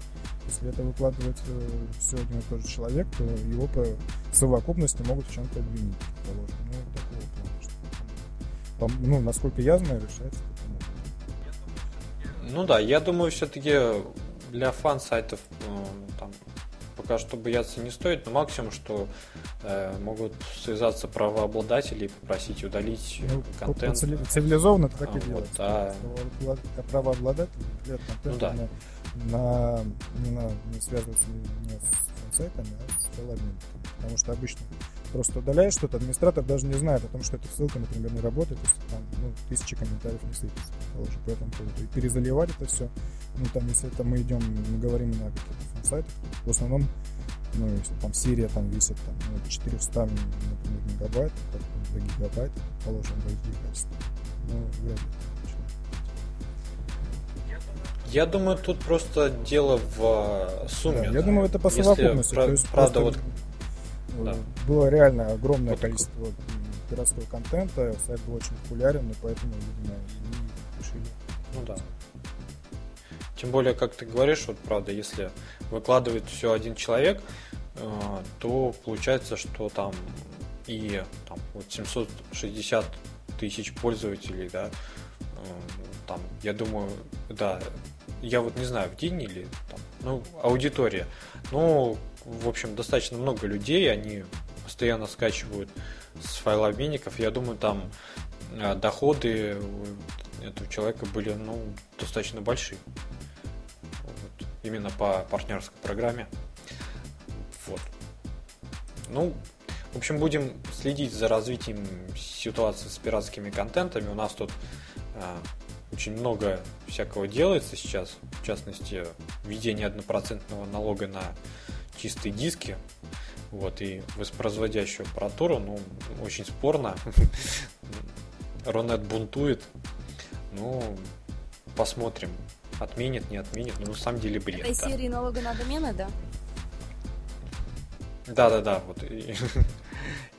Если это выкладывает э, все один и тот же человек, то его по совокупности могут в чем-то обвинить, положим. Ну, такого плана, что, ну, насколько я знаю, решается ну да, я думаю, все-таки для фан-сайтов э, там, пока что бояться не стоит, но максимум, что э, могут связаться правообладатели и попросить удалить ну, контент. Цивилизованно это так и а, вот, а... Правообладатели ну, да. на, на, не, на, не связываются не с сайтами, а с файлами. Потому что обычно просто удаляешь что-то, администратор даже не знает о том, что эта ссылка, например, не работает, если там ну, тысячи комментариев не сыпется, положим, по этому поводу. И перезаливать это все. Ну, там, если это мы идем, мы говорим на каких-то фан-сайтах, в основном, ну, если там серия там висит там, ну, 400, например, мегабайт, до гигабайт, положим, в HD качестве. Ну, вряд ли. Я думаю, тут просто дело в э, сумме. Да, я думаю, это по совокупности. Если, то есть правда, вот да. было реально огромное вот количество пиратского контента, сайт был очень популярен, и поэтому, видимо, они решили. Ну да. Тем более, как ты говоришь, вот правда, если выкладывает все один человек, э, то получается, что там и там, вот 760 тысяч пользователей, да, э, там, я думаю, да, я вот не знаю, в день или там, ну, аудитория. Ну, в общем, достаточно много людей, они постоянно скачивают с файлообменников. Я думаю, там э, доходы этого человека были ну, достаточно большие. Вот. Именно по партнерской программе. Вот. Ну, в общем, будем следить за развитием ситуации с пиратскими контентами. У нас тут э, очень много всякого делается сейчас. В частности, введение однопроцентного налога на чистые диски, вот, и воспроизводящую аппаратуру, ну, очень спорно. Ронет бунтует. Ну, посмотрим. Отменит, не отменит. Ну, на самом деле, блин. Этой да. серии налога на домены, да? Да, да, да. Вот. И,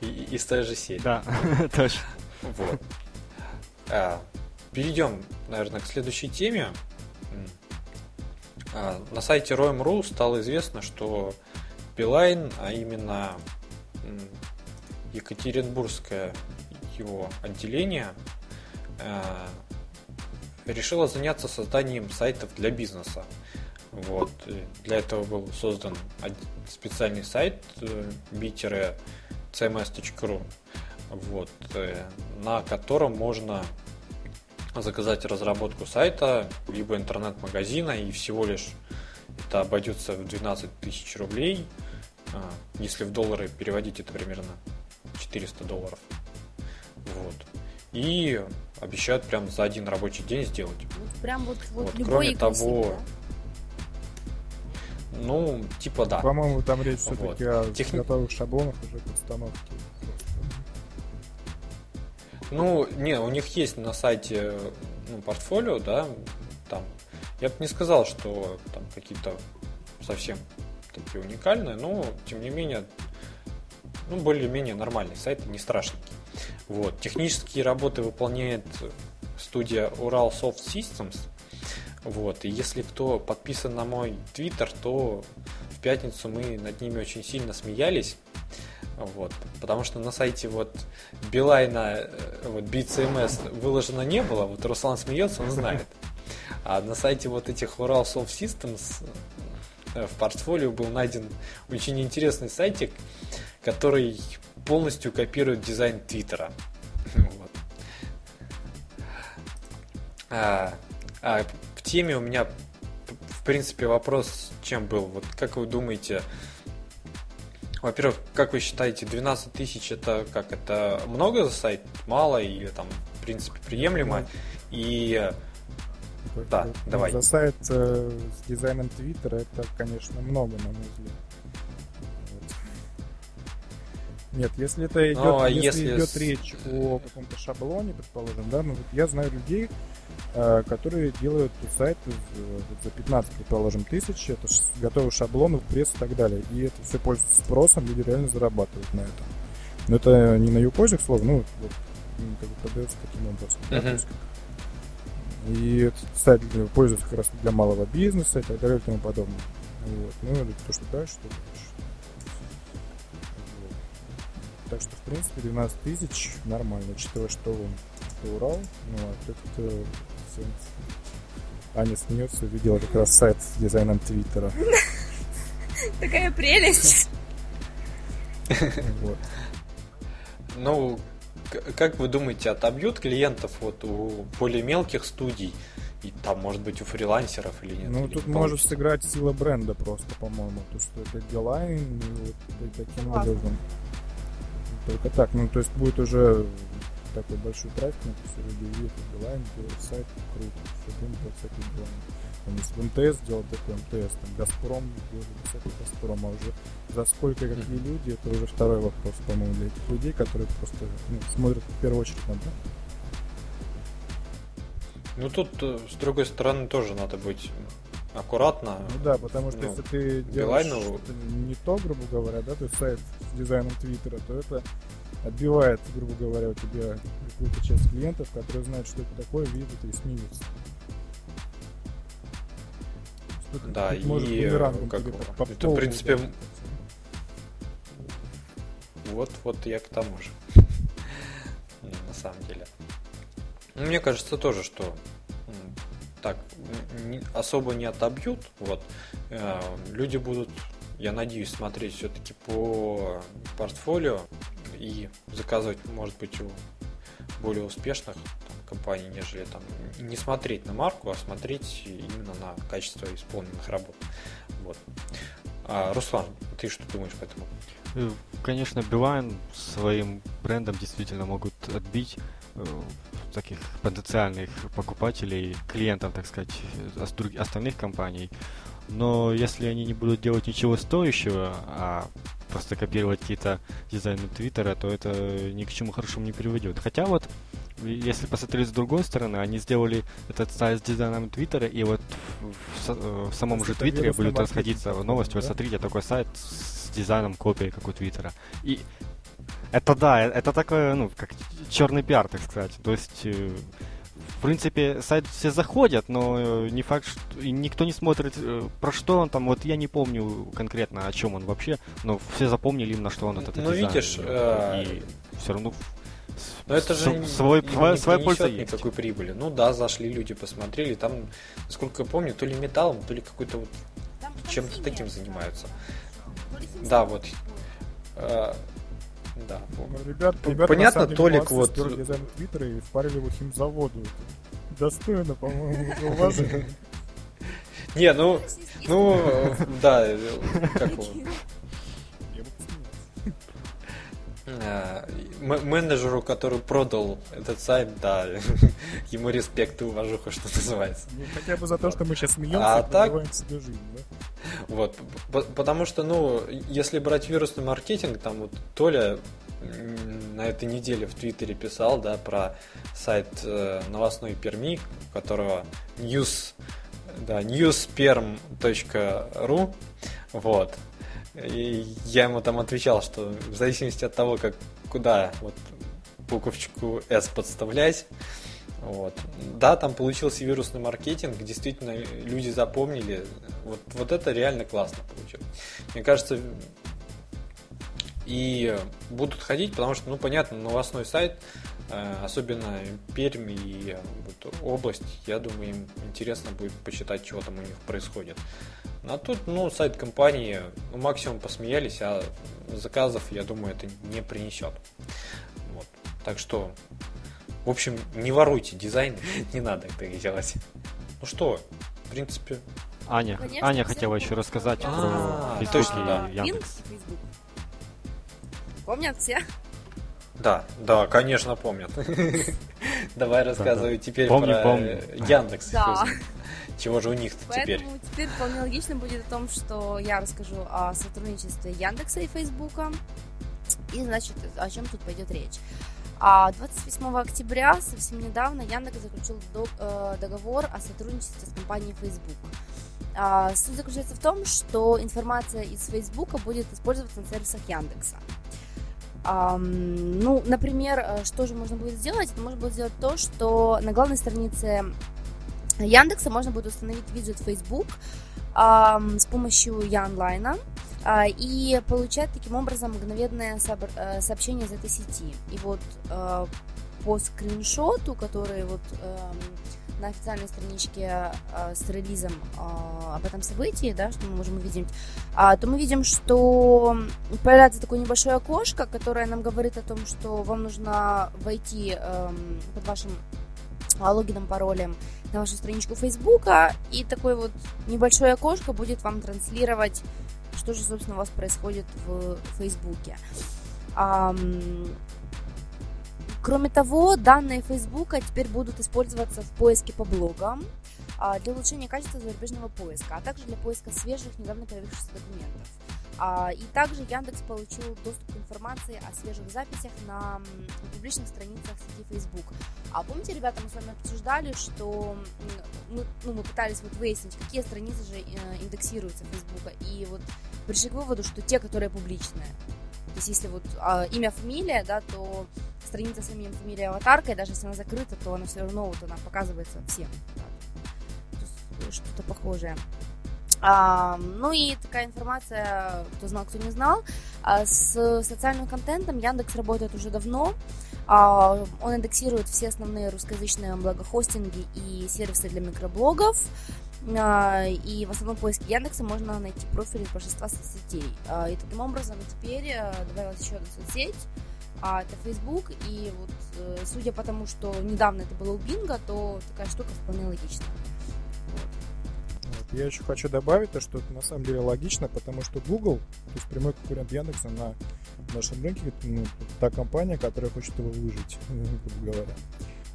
и, из той же серии. Да, точно. Вот. А, перейдем, наверное, к следующей теме. А, на сайте Roam.ru стало известно, что Билайн, а именно Екатеринбургское его отделение, а, решило заняться созданием сайтов для бизнеса. Вот. Для этого был создан специальный сайт b-cms.ru, вот, э, на котором можно заказать разработку сайта, либо интернет-магазина, и всего лишь это обойдется в 12 тысяч рублей. А, если в доллары переводить, это примерно 400 долларов. Вот. И обещают прям за один рабочий день сделать. Прям вот, вот, вот Кроме того, да? ну, типа да. По-моему, там речь все-таки вот. о Техни... готовых шаблонах уже к установке. Ну, не, у них есть на сайте ну, портфолио, да, там. Я бы не сказал, что там какие-то совсем такие уникальные, но тем не менее, ну, более-менее нормальные сайты, не страшненькие. Вот. Технические работы выполняет студия Ural Soft Systems. Вот. И если кто подписан на мой твиттер, то в пятницу мы над ними очень сильно смеялись. Вот. Потому что на сайте вот Билайна, э, вот BCMS выложено не было, вот Руслан смеется, он знает. А на сайте вот этих Ural Soft Systems э, в портфолио был найден очень интересный сайтик, который полностью копирует дизайн Твиттера. Вот. А, а в теме у меня, в принципе, вопрос чем был? Вот как вы думаете, во-первых, как вы считаете, 12 тысяч это как это много за сайт, мало или там в принципе приемлемо? И Да, Ну, давай. За сайт э, с дизайном Твиттера это, конечно, много, на мой взгляд. Нет, если это идет, Ну, а если если идет с- речь о каком-то шаблоне, предположим, да, ну вот я знаю людей, которые делают сайт э, за 15, предположим, тысяч, это ш- готовый шаблон, пресс и так далее. И это все пользуется спросом, люди реально зарабатывают на этом. Но это не на Юкозе, к слову, ну, вот, как бы продается таким образом. да, Мгм. то есть как- и этот сайт пользуется как раз для малого бизнеса и так далее и тому подобное. Вот. Ну, или то, что дальше, то дальше. Вот. Так что, в принципе, 12 тысяч нормально, учитывая, что это Урал, ну, а тут э, всё. Аня смеется, видела как раз сайт с дизайном Твиттера. Такая прелесть. Вот. Ну, как вы думаете, отобьют клиентов вот у более мелких студий? И там, может быть, у фрилансеров или нет? Ну, Или тут не может сыграть сила бренда просто, по-моему. То, что это Билайн, и вот таким образом. Только так. Ну, то есть будет уже такой большой трафик, на это увидят, и Билайн делает сайт, круто. Все будем делать всякий Билайн. Там, если МТС делал такой МТС, там Газпром делает всякий Газпром, а уже за сколько какие люди, это уже второй вопрос, по-моему, для этих людей, которые просто ну, смотрят в первую очередь на бренд. Ну, тут, э, с другой стороны, тоже надо быть аккуратно. Ну да, потому что Ну, если ты делаешь Билайну- не то, грубо говоря, да, то есть сайт с дизайном Твиттера, то это отбивает, грубо говоря, у тебя какую-то часть клиентов, которые знают, что это такое, видят и смеются. Что-то Да, может и, бумерангом как по- по это, в принципе. Вот, вот я к тому же. На самом деле. Ну, Мне кажется тоже, что так не- особо не отобьют. Вот Э, люди будут, я надеюсь, смотреть все-таки по портфолио и заказывать, может быть, у более успешных там, компаний, нежели там не смотреть на марку, а смотреть именно на качество исполненных работ. Вот. А, Руслан, ты что думаешь по этому? Э, Конечно, Билайн своим брендом действительно могут отбить э, таких потенциальных покупателей, клиентов, так сказать, э, остальных компаний. Но если они не будут делать ничего стоящего, а просто копировать какие-то дизайны Твиттера, то это ни к чему хорошему не приведет. Хотя вот, если посмотреть с другой стороны, они сделали этот сайт с дизайном Твиттера, и вот в, в в самом же Твиттере маркетинг, расходиться по-моему, новость, вот да? смотрите, такой сайт с дизайном копии, как у Твиттера. И это да, э, это такое, ну, как черный пиар, так сказать. То есть, э, в принципе, сайт все заходят, но э, не факт, что и никто не смотрит, э, про что он там. Вот я не помню конкретно, о чем он вообще, но все запомнили именно, что он этот Ну, дизайн видишь, делал. э, и все равно Но это же с- не- свой, не- своя, польза есть. никакой прибыли. Ну да, зашли люди, посмотрели, там, насколько я помню, то ли металлом, то ли какой-то вот Чем-то таким занимаются. Химия Да, вот. Да. Ну, ребят, П- ребята, понятно, деле, Толик вот- сделали дизайн Твиттера и впарили его химзаводу. Достойно, по-моему, уважения. Не, ну, ну, да, как э, менеджеру, который продал этот сайт, да, ему респект и уважуха, что называется. Ну, хотя бы за то, что мы сейчас смеемся А и так- себе жизнь, да? Вот, потому что, ну, если брать вирусный маркетинг, там вот Толя на этой неделе в Твиттере писал, да, про сайт э, новостной Перми, которого news, да, newsperm.ru, вот. И я ему там отвечал, что в зависимости от того, как куда вот буковочку S подставлять, вот. Да, там получился вирусный маркетинг, действительно люди запомнили. Вот, вот это реально классно получилось. Мне кажется, и будут ходить, потому что, ну, понятно, новостной сайт, э, особенно Пермь и э, вот область, я думаю, им интересно будет почитать, что там у них происходит. А тут, ну, сайт компании, ну, максимум посмеялись, а заказов, я думаю, это не принесет. Вот. Так что, в общем, не воруйте дизайн, не надо это делать. Ну что, в принципе, Аня, Конечно, Аня хотела еще рассказать А, про Facebook точно, и Яндекс. Помнят все? да, да, конечно, помнят. Давай рассказывай теперь Помню, про помню. Яндекс. Да. Чего же у них теперь? Поэтому теперь вполне логично будет о том, что я расскажу о сотрудничестве Яндекса и Фейсбука. И, значит, о чем тут пойдет речь. А 28 октября, совсем недавно, Яндекс заключил э, договор о сотрудничестве с компанией Facebook. А, Суть заключается в том, что информация из Фейсбука будет использоваться на сервисах Яндекса. Ну, например, э, что же можно будет сделать? Можно будет сделать то, что на главной странице Яндекса можно будет установить виджет Facebook с помощью Янлайна и получать таким образом мгновенное э, сообщение из этой сети. И вот э, по скриншоту, который вот эм, на официальной страничке э, с релизом об этом событии, да, что мы можем увидеть, а, то мы видим, что появляется такое небольшое окошко, которое нам говорит о том, что вам нужно войти эм, под вашим а, логином, паролем на вашу страничку Фейсбука, и такое вот небольшое окошко будет вам транслировать, что же, собственно, у вас происходит в Фейсбуке. Кроме того, данные Фейсбука теперь будут использоваться в поиске по блогам для улучшения качества зарубежного поиска, а также для поиска свежих, недавно появившихся документов. А, И также Яндекс получил доступ к информации о свежих записях на публичных страницах сети Facebook. А помните, ребята, мы с вами обсуждали, что мы, ну, мы пытались вот выяснить, какие страницы же э, индексируются Фейсбука, и вот пришли к выводу, что те, которые публичные. То есть, если вот а, имя, фамилия, да, то страница с именем, фамилией, аватаркой, даже если она закрыта, то она все равно вот она показывается всем. да. Что-то похожее. А, ну и такая информация, кто знал, кто не знал. А, с социальным контентом Яндекс работает уже давно. А, он индексирует все основные русскоязычные благохостинги и сервисы для микроблогов. А, И в основном поиске Яндекса можно найти профили большинства соцсетей. А, И таким образом теперь э, добавилась еще одна соцсеть, а это Facebook. И вот э, судя по тому, что недавно это было у Бинга, то такая штука вполне логична. Я еще хочу добавить, то, что это на самом деле логично, потому что Google, то есть прямой конкурент Яндекса на нашем рынке, ну, та компания, которая хочет его выжить, грубо говоря.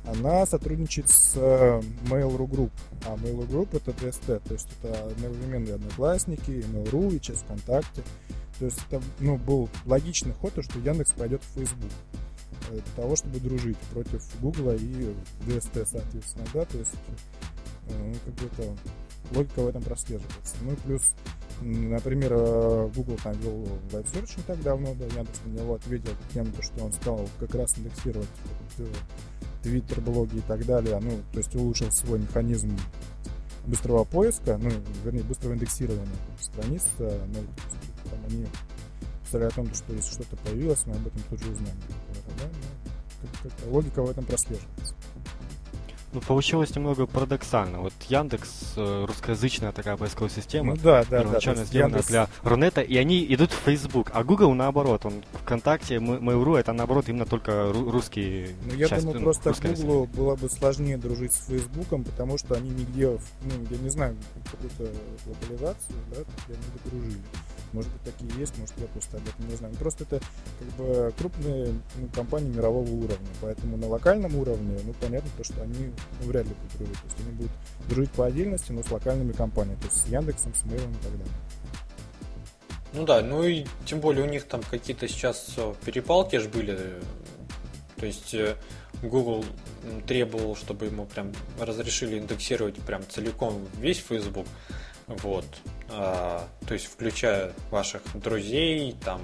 Она сотрудничает с э, Mail.ru Group, а Mail.ru Group это DST, то есть это одновременные одноклассники, Mail.ru и сейчас ВКонтакте. То есть это ну, был логичный ход, то, что Яндекс пойдет в Facebook э, для того, чтобы дружить против Google и DST, соответственно, да, то есть ну, как бы это логика в этом прослеживается. Ну и плюс, например, э, Google там вел Live Search не так давно, да, Яндекс на него ответил тем, то, что он стал как раз индексировать вот, э, Twitter, блоги и так далее, ну, то есть улучшил свой механизм быстрого поиска, ну, вернее, быстрого индексирования страниц, э, ну, там они писали о том, что если что-то появилось, мы об этом тут же узнаем. да, ну, как- как-то логика в этом прослеживается. Ну, получилось немного парадоксально. Вот Яндекс, э, русскоязычная такая поисковая система, Ну да, да, да. первоначально есть сделана Яндекс- для Рунета, и они идут в Facebook, а Google наоборот, он ВКонтакте, Mail.ru, это наоборот именно только ру- русские Ну, я часть, думаю, ну, просто. Google было бы сложнее дружить с Фейсбуком, потому что они нигде, ну, я не знаю, какую-то локализацию, да, так они дружили. Может быть, такие есть, может, я просто об этом не знаю. Просто это как бы крупные ну, компании мирового уровня, поэтому на локальном уровне, ну, понятно, то, что они ну, вряд ли будут дружить. То есть они будут дружить по отдельности, но с локальными компаниями, то есть с Яндексом, с Мейлом и так далее. Ну да, ну и тем более у них там какие-то сейчас э, перепалки же были. То есть э, Google требовал, чтобы ему прям разрешили индексировать прям целиком весь Facebook. Вот. А, то есть включая ваших друзей, там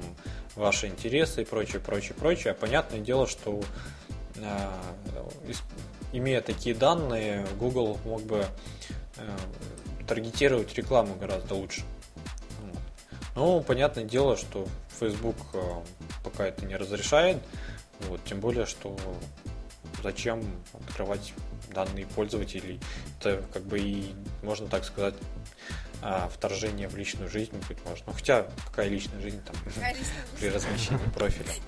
ваши интересы и прочее, прочее, прочее. А понятное дело, что а, имея такие данные, Google мог бы э, таргетировать рекламу гораздо лучше. Ну, понятное дело, что Facebook э, пока это не разрешает. Вот, тем более, что зачем открывать данные пользователей? Это как бы и, можно так сказать, а, вторжение в личную жизнь, быть может. Ну, хотя, какая личная жизнь там при размещении профиля?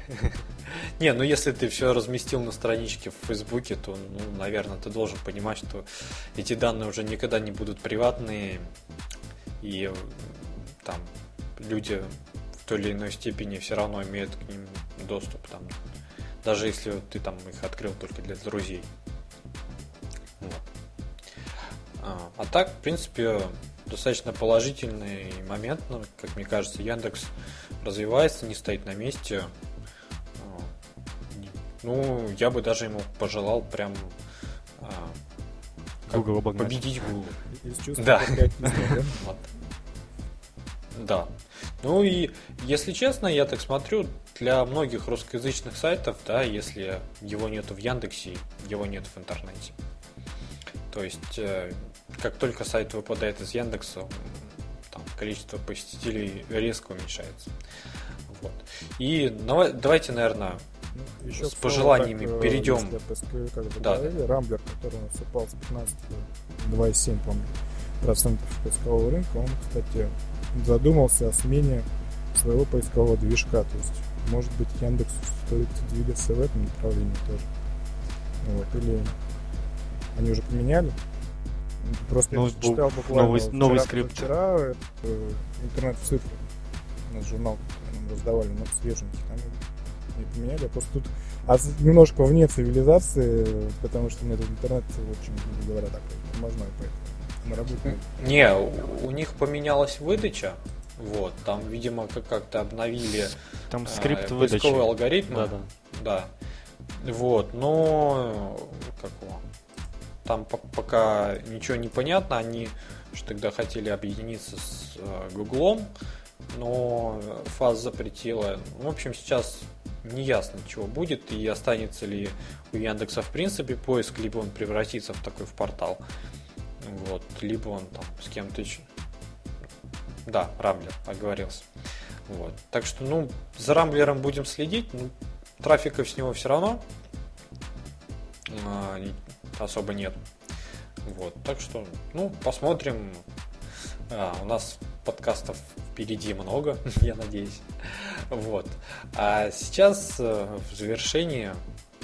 Не, ну если ты все разместил на страничке в Фейсбуке, то, ну, наверное, ты должен понимать, что эти данные уже никогда не будут приватные, и там люди в той или иной степени все равно имеют к ним доступ. Там, даже если ты там их открыл только для друзей. Вот. А, а так, в принципе, достаточно положительный момент, ну, как мне кажется, Яндекс развивается, не стоит на месте. А, ну, я бы даже ему пожелал прям а, Google победить Google. Да. патриотизма, да? Вот. Да. Ну и, если честно, я так смотрю, для многих русскоязычных сайтов, да, если его нету в Яндексе, его нет в интернете. То есть, э, как только сайт выпадает из Яндекса, там количество посетителей резко уменьшается. Вот. И давайте, наверное, Ну, еще С пожеланиями так, э, перейдем. если как Да, говорили, Рамблер, который у нас упал с 15 до 2,7, по-моему, процентов поискового рынка, он, кстати, задумался о смене своего поискового движка. То есть, может быть, Яндексу стоит двигаться в этом направлении тоже. Вот. Или они уже поменяли? Просто Ну, я читал буквально новый- вчера, новый скрипт. Вчера это, э, интернет в цифре. У нас журнал, нам раздавали, но свеженький. Там не поменяли. Я просто тут а немножко вне цивилизации, потому что у меня тут интернет очень, говоря, такой тормозной, поэтому на работе Не, у у них поменялась выдача. Вот, там, видимо, как- как-то обновили Там а, скрипт выдачи. поисковый алгоритм. Да, да. Да. Вот, но как его, там по- пока ничего не понятно. Они же тогда хотели объединиться с э, Гуглом, но ФАС запретила. В общем, сейчас не ясно, чего будет и останется ли у Яндекса в принципе поиск, либо он превратится в такой в портал. Вот, либо он там с кем-то еще. Да, Рамблер, оговорился. Вот. Так что, ну, за Рамблером будем следить. Ну, трафика с него все равно а, особо нет. Вот. Так что, ну, посмотрим. А, у нас подкастов впереди много, я надеюсь. Вот. А сейчас э, в завершении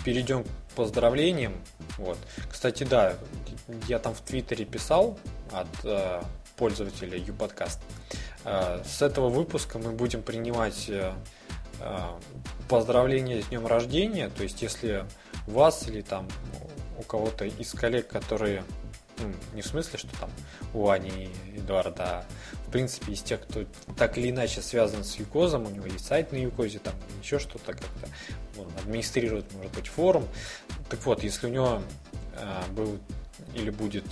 перейдем к поздравлениям. Вот. Кстати, да, я там в Твиттере писал от э, пользователя YouPodcast. Э, с этого выпуска мы будем принимать э, э, поздравления с днем рождения. То есть, если у вас или там у кого-то из коллег, которые ну, не в смысле, что там у Ани Эдуарда, а в принципе из тех, кто так или иначе связан с Юкозом, у него есть сайт на Юкозе, там еще что-то как-то, он администрирует, может быть, форум. Так вот, если у него э, был или будет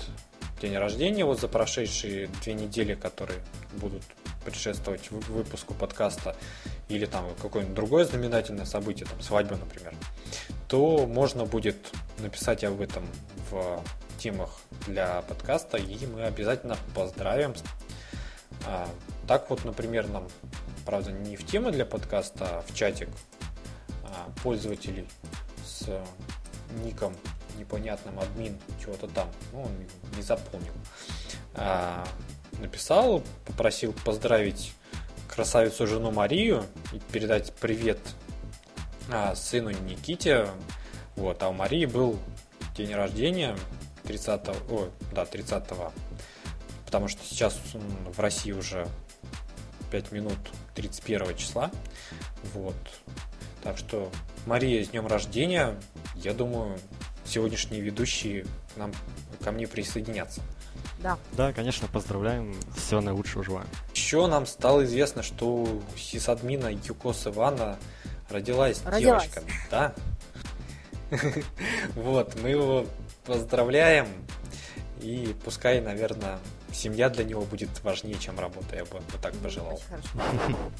день рождения вот за прошедшие две недели, которые будут предшествовать вы- выпуску подкаста, или там какое-нибудь другое знаменательное событие, там свадьба, например, то можно будет написать об этом в темах для подкаста, и мы обязательно поздравим. А, так вот, например, нам, правда, не в темы для подкаста, а в чатик а, пользователей с ником непонятным админ чего-то там, ну, он не запомнил, а, написал, попросил поздравить красавицу жену Марию и передать привет а, сыну Никите. Вот, а у Марии был день рождения 30 о, да, 30 потому что сейчас в России уже 5 минут 31 числа. Вот. Так что, Мария, с днем рождения. Я думаю, сегодняшние ведущие к нам, ко мне присоединятся. Да. Да, конечно, поздравляем. Всего наилучшего желаем. Еще нам стало известно, что у сисадмина Юкос Ивана родилась, Родилась. девочка. Да. Вот, мы его поздравляем. И пускай, наверное, семья для него будет важнее, чем работа. Я бы вот так пожелал. Очень хорошо.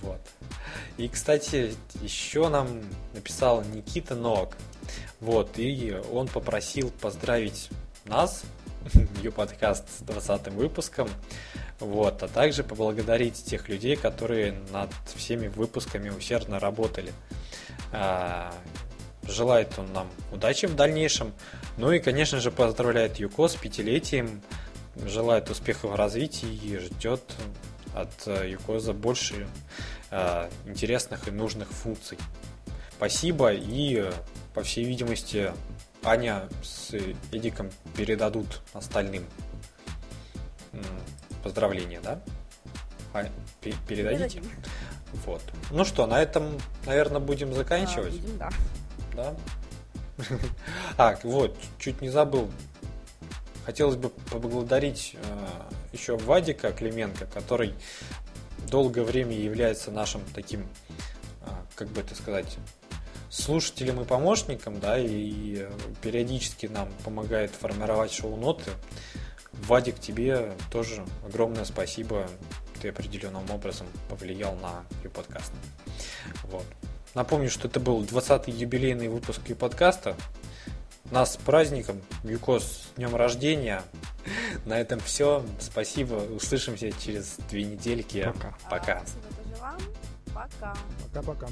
Вот. И, кстати, еще нам написал Никита Ног. Вот, и он попросил поздравить нас, ее подкаст с 20 выпуском. Вот, а также поблагодарить тех людей, которые над всеми выпусками усердно работали. А, Желает он нам удачи в дальнейшем. Ну и, конечно же, поздравляет Юко с пятилетием. Желает успехов в развитии и ждет от э, Юкоза больше э, интересных и нужных функций. Спасибо и, э, по всей видимости, Аня с Эдиком передадут остальным поздравления, да? А, пе- передадите? Передадим. Вот. Ну что, на этом, наверное, будем А, заканчивать. будем, да. Да? А, вот, чуть не забыл. Хотелось бы поблагодарить э, еще Вадика Клименко, который долгое время является нашим таким, э, как бы это сказать, слушателем и помощником, да, и периодически нам помогает формировать шоу-ноты. Вадик, тебе тоже огромное спасибо. Ты определенным образом повлиял на подкаст. Вот. Напомню, что это был 20-й юбилейный выпуск подкаста. Нас с праздником, Юкос, с днем рождения. На этом все. Спасибо. Услышимся через две недельки. Пока. Пока. Пока-пока.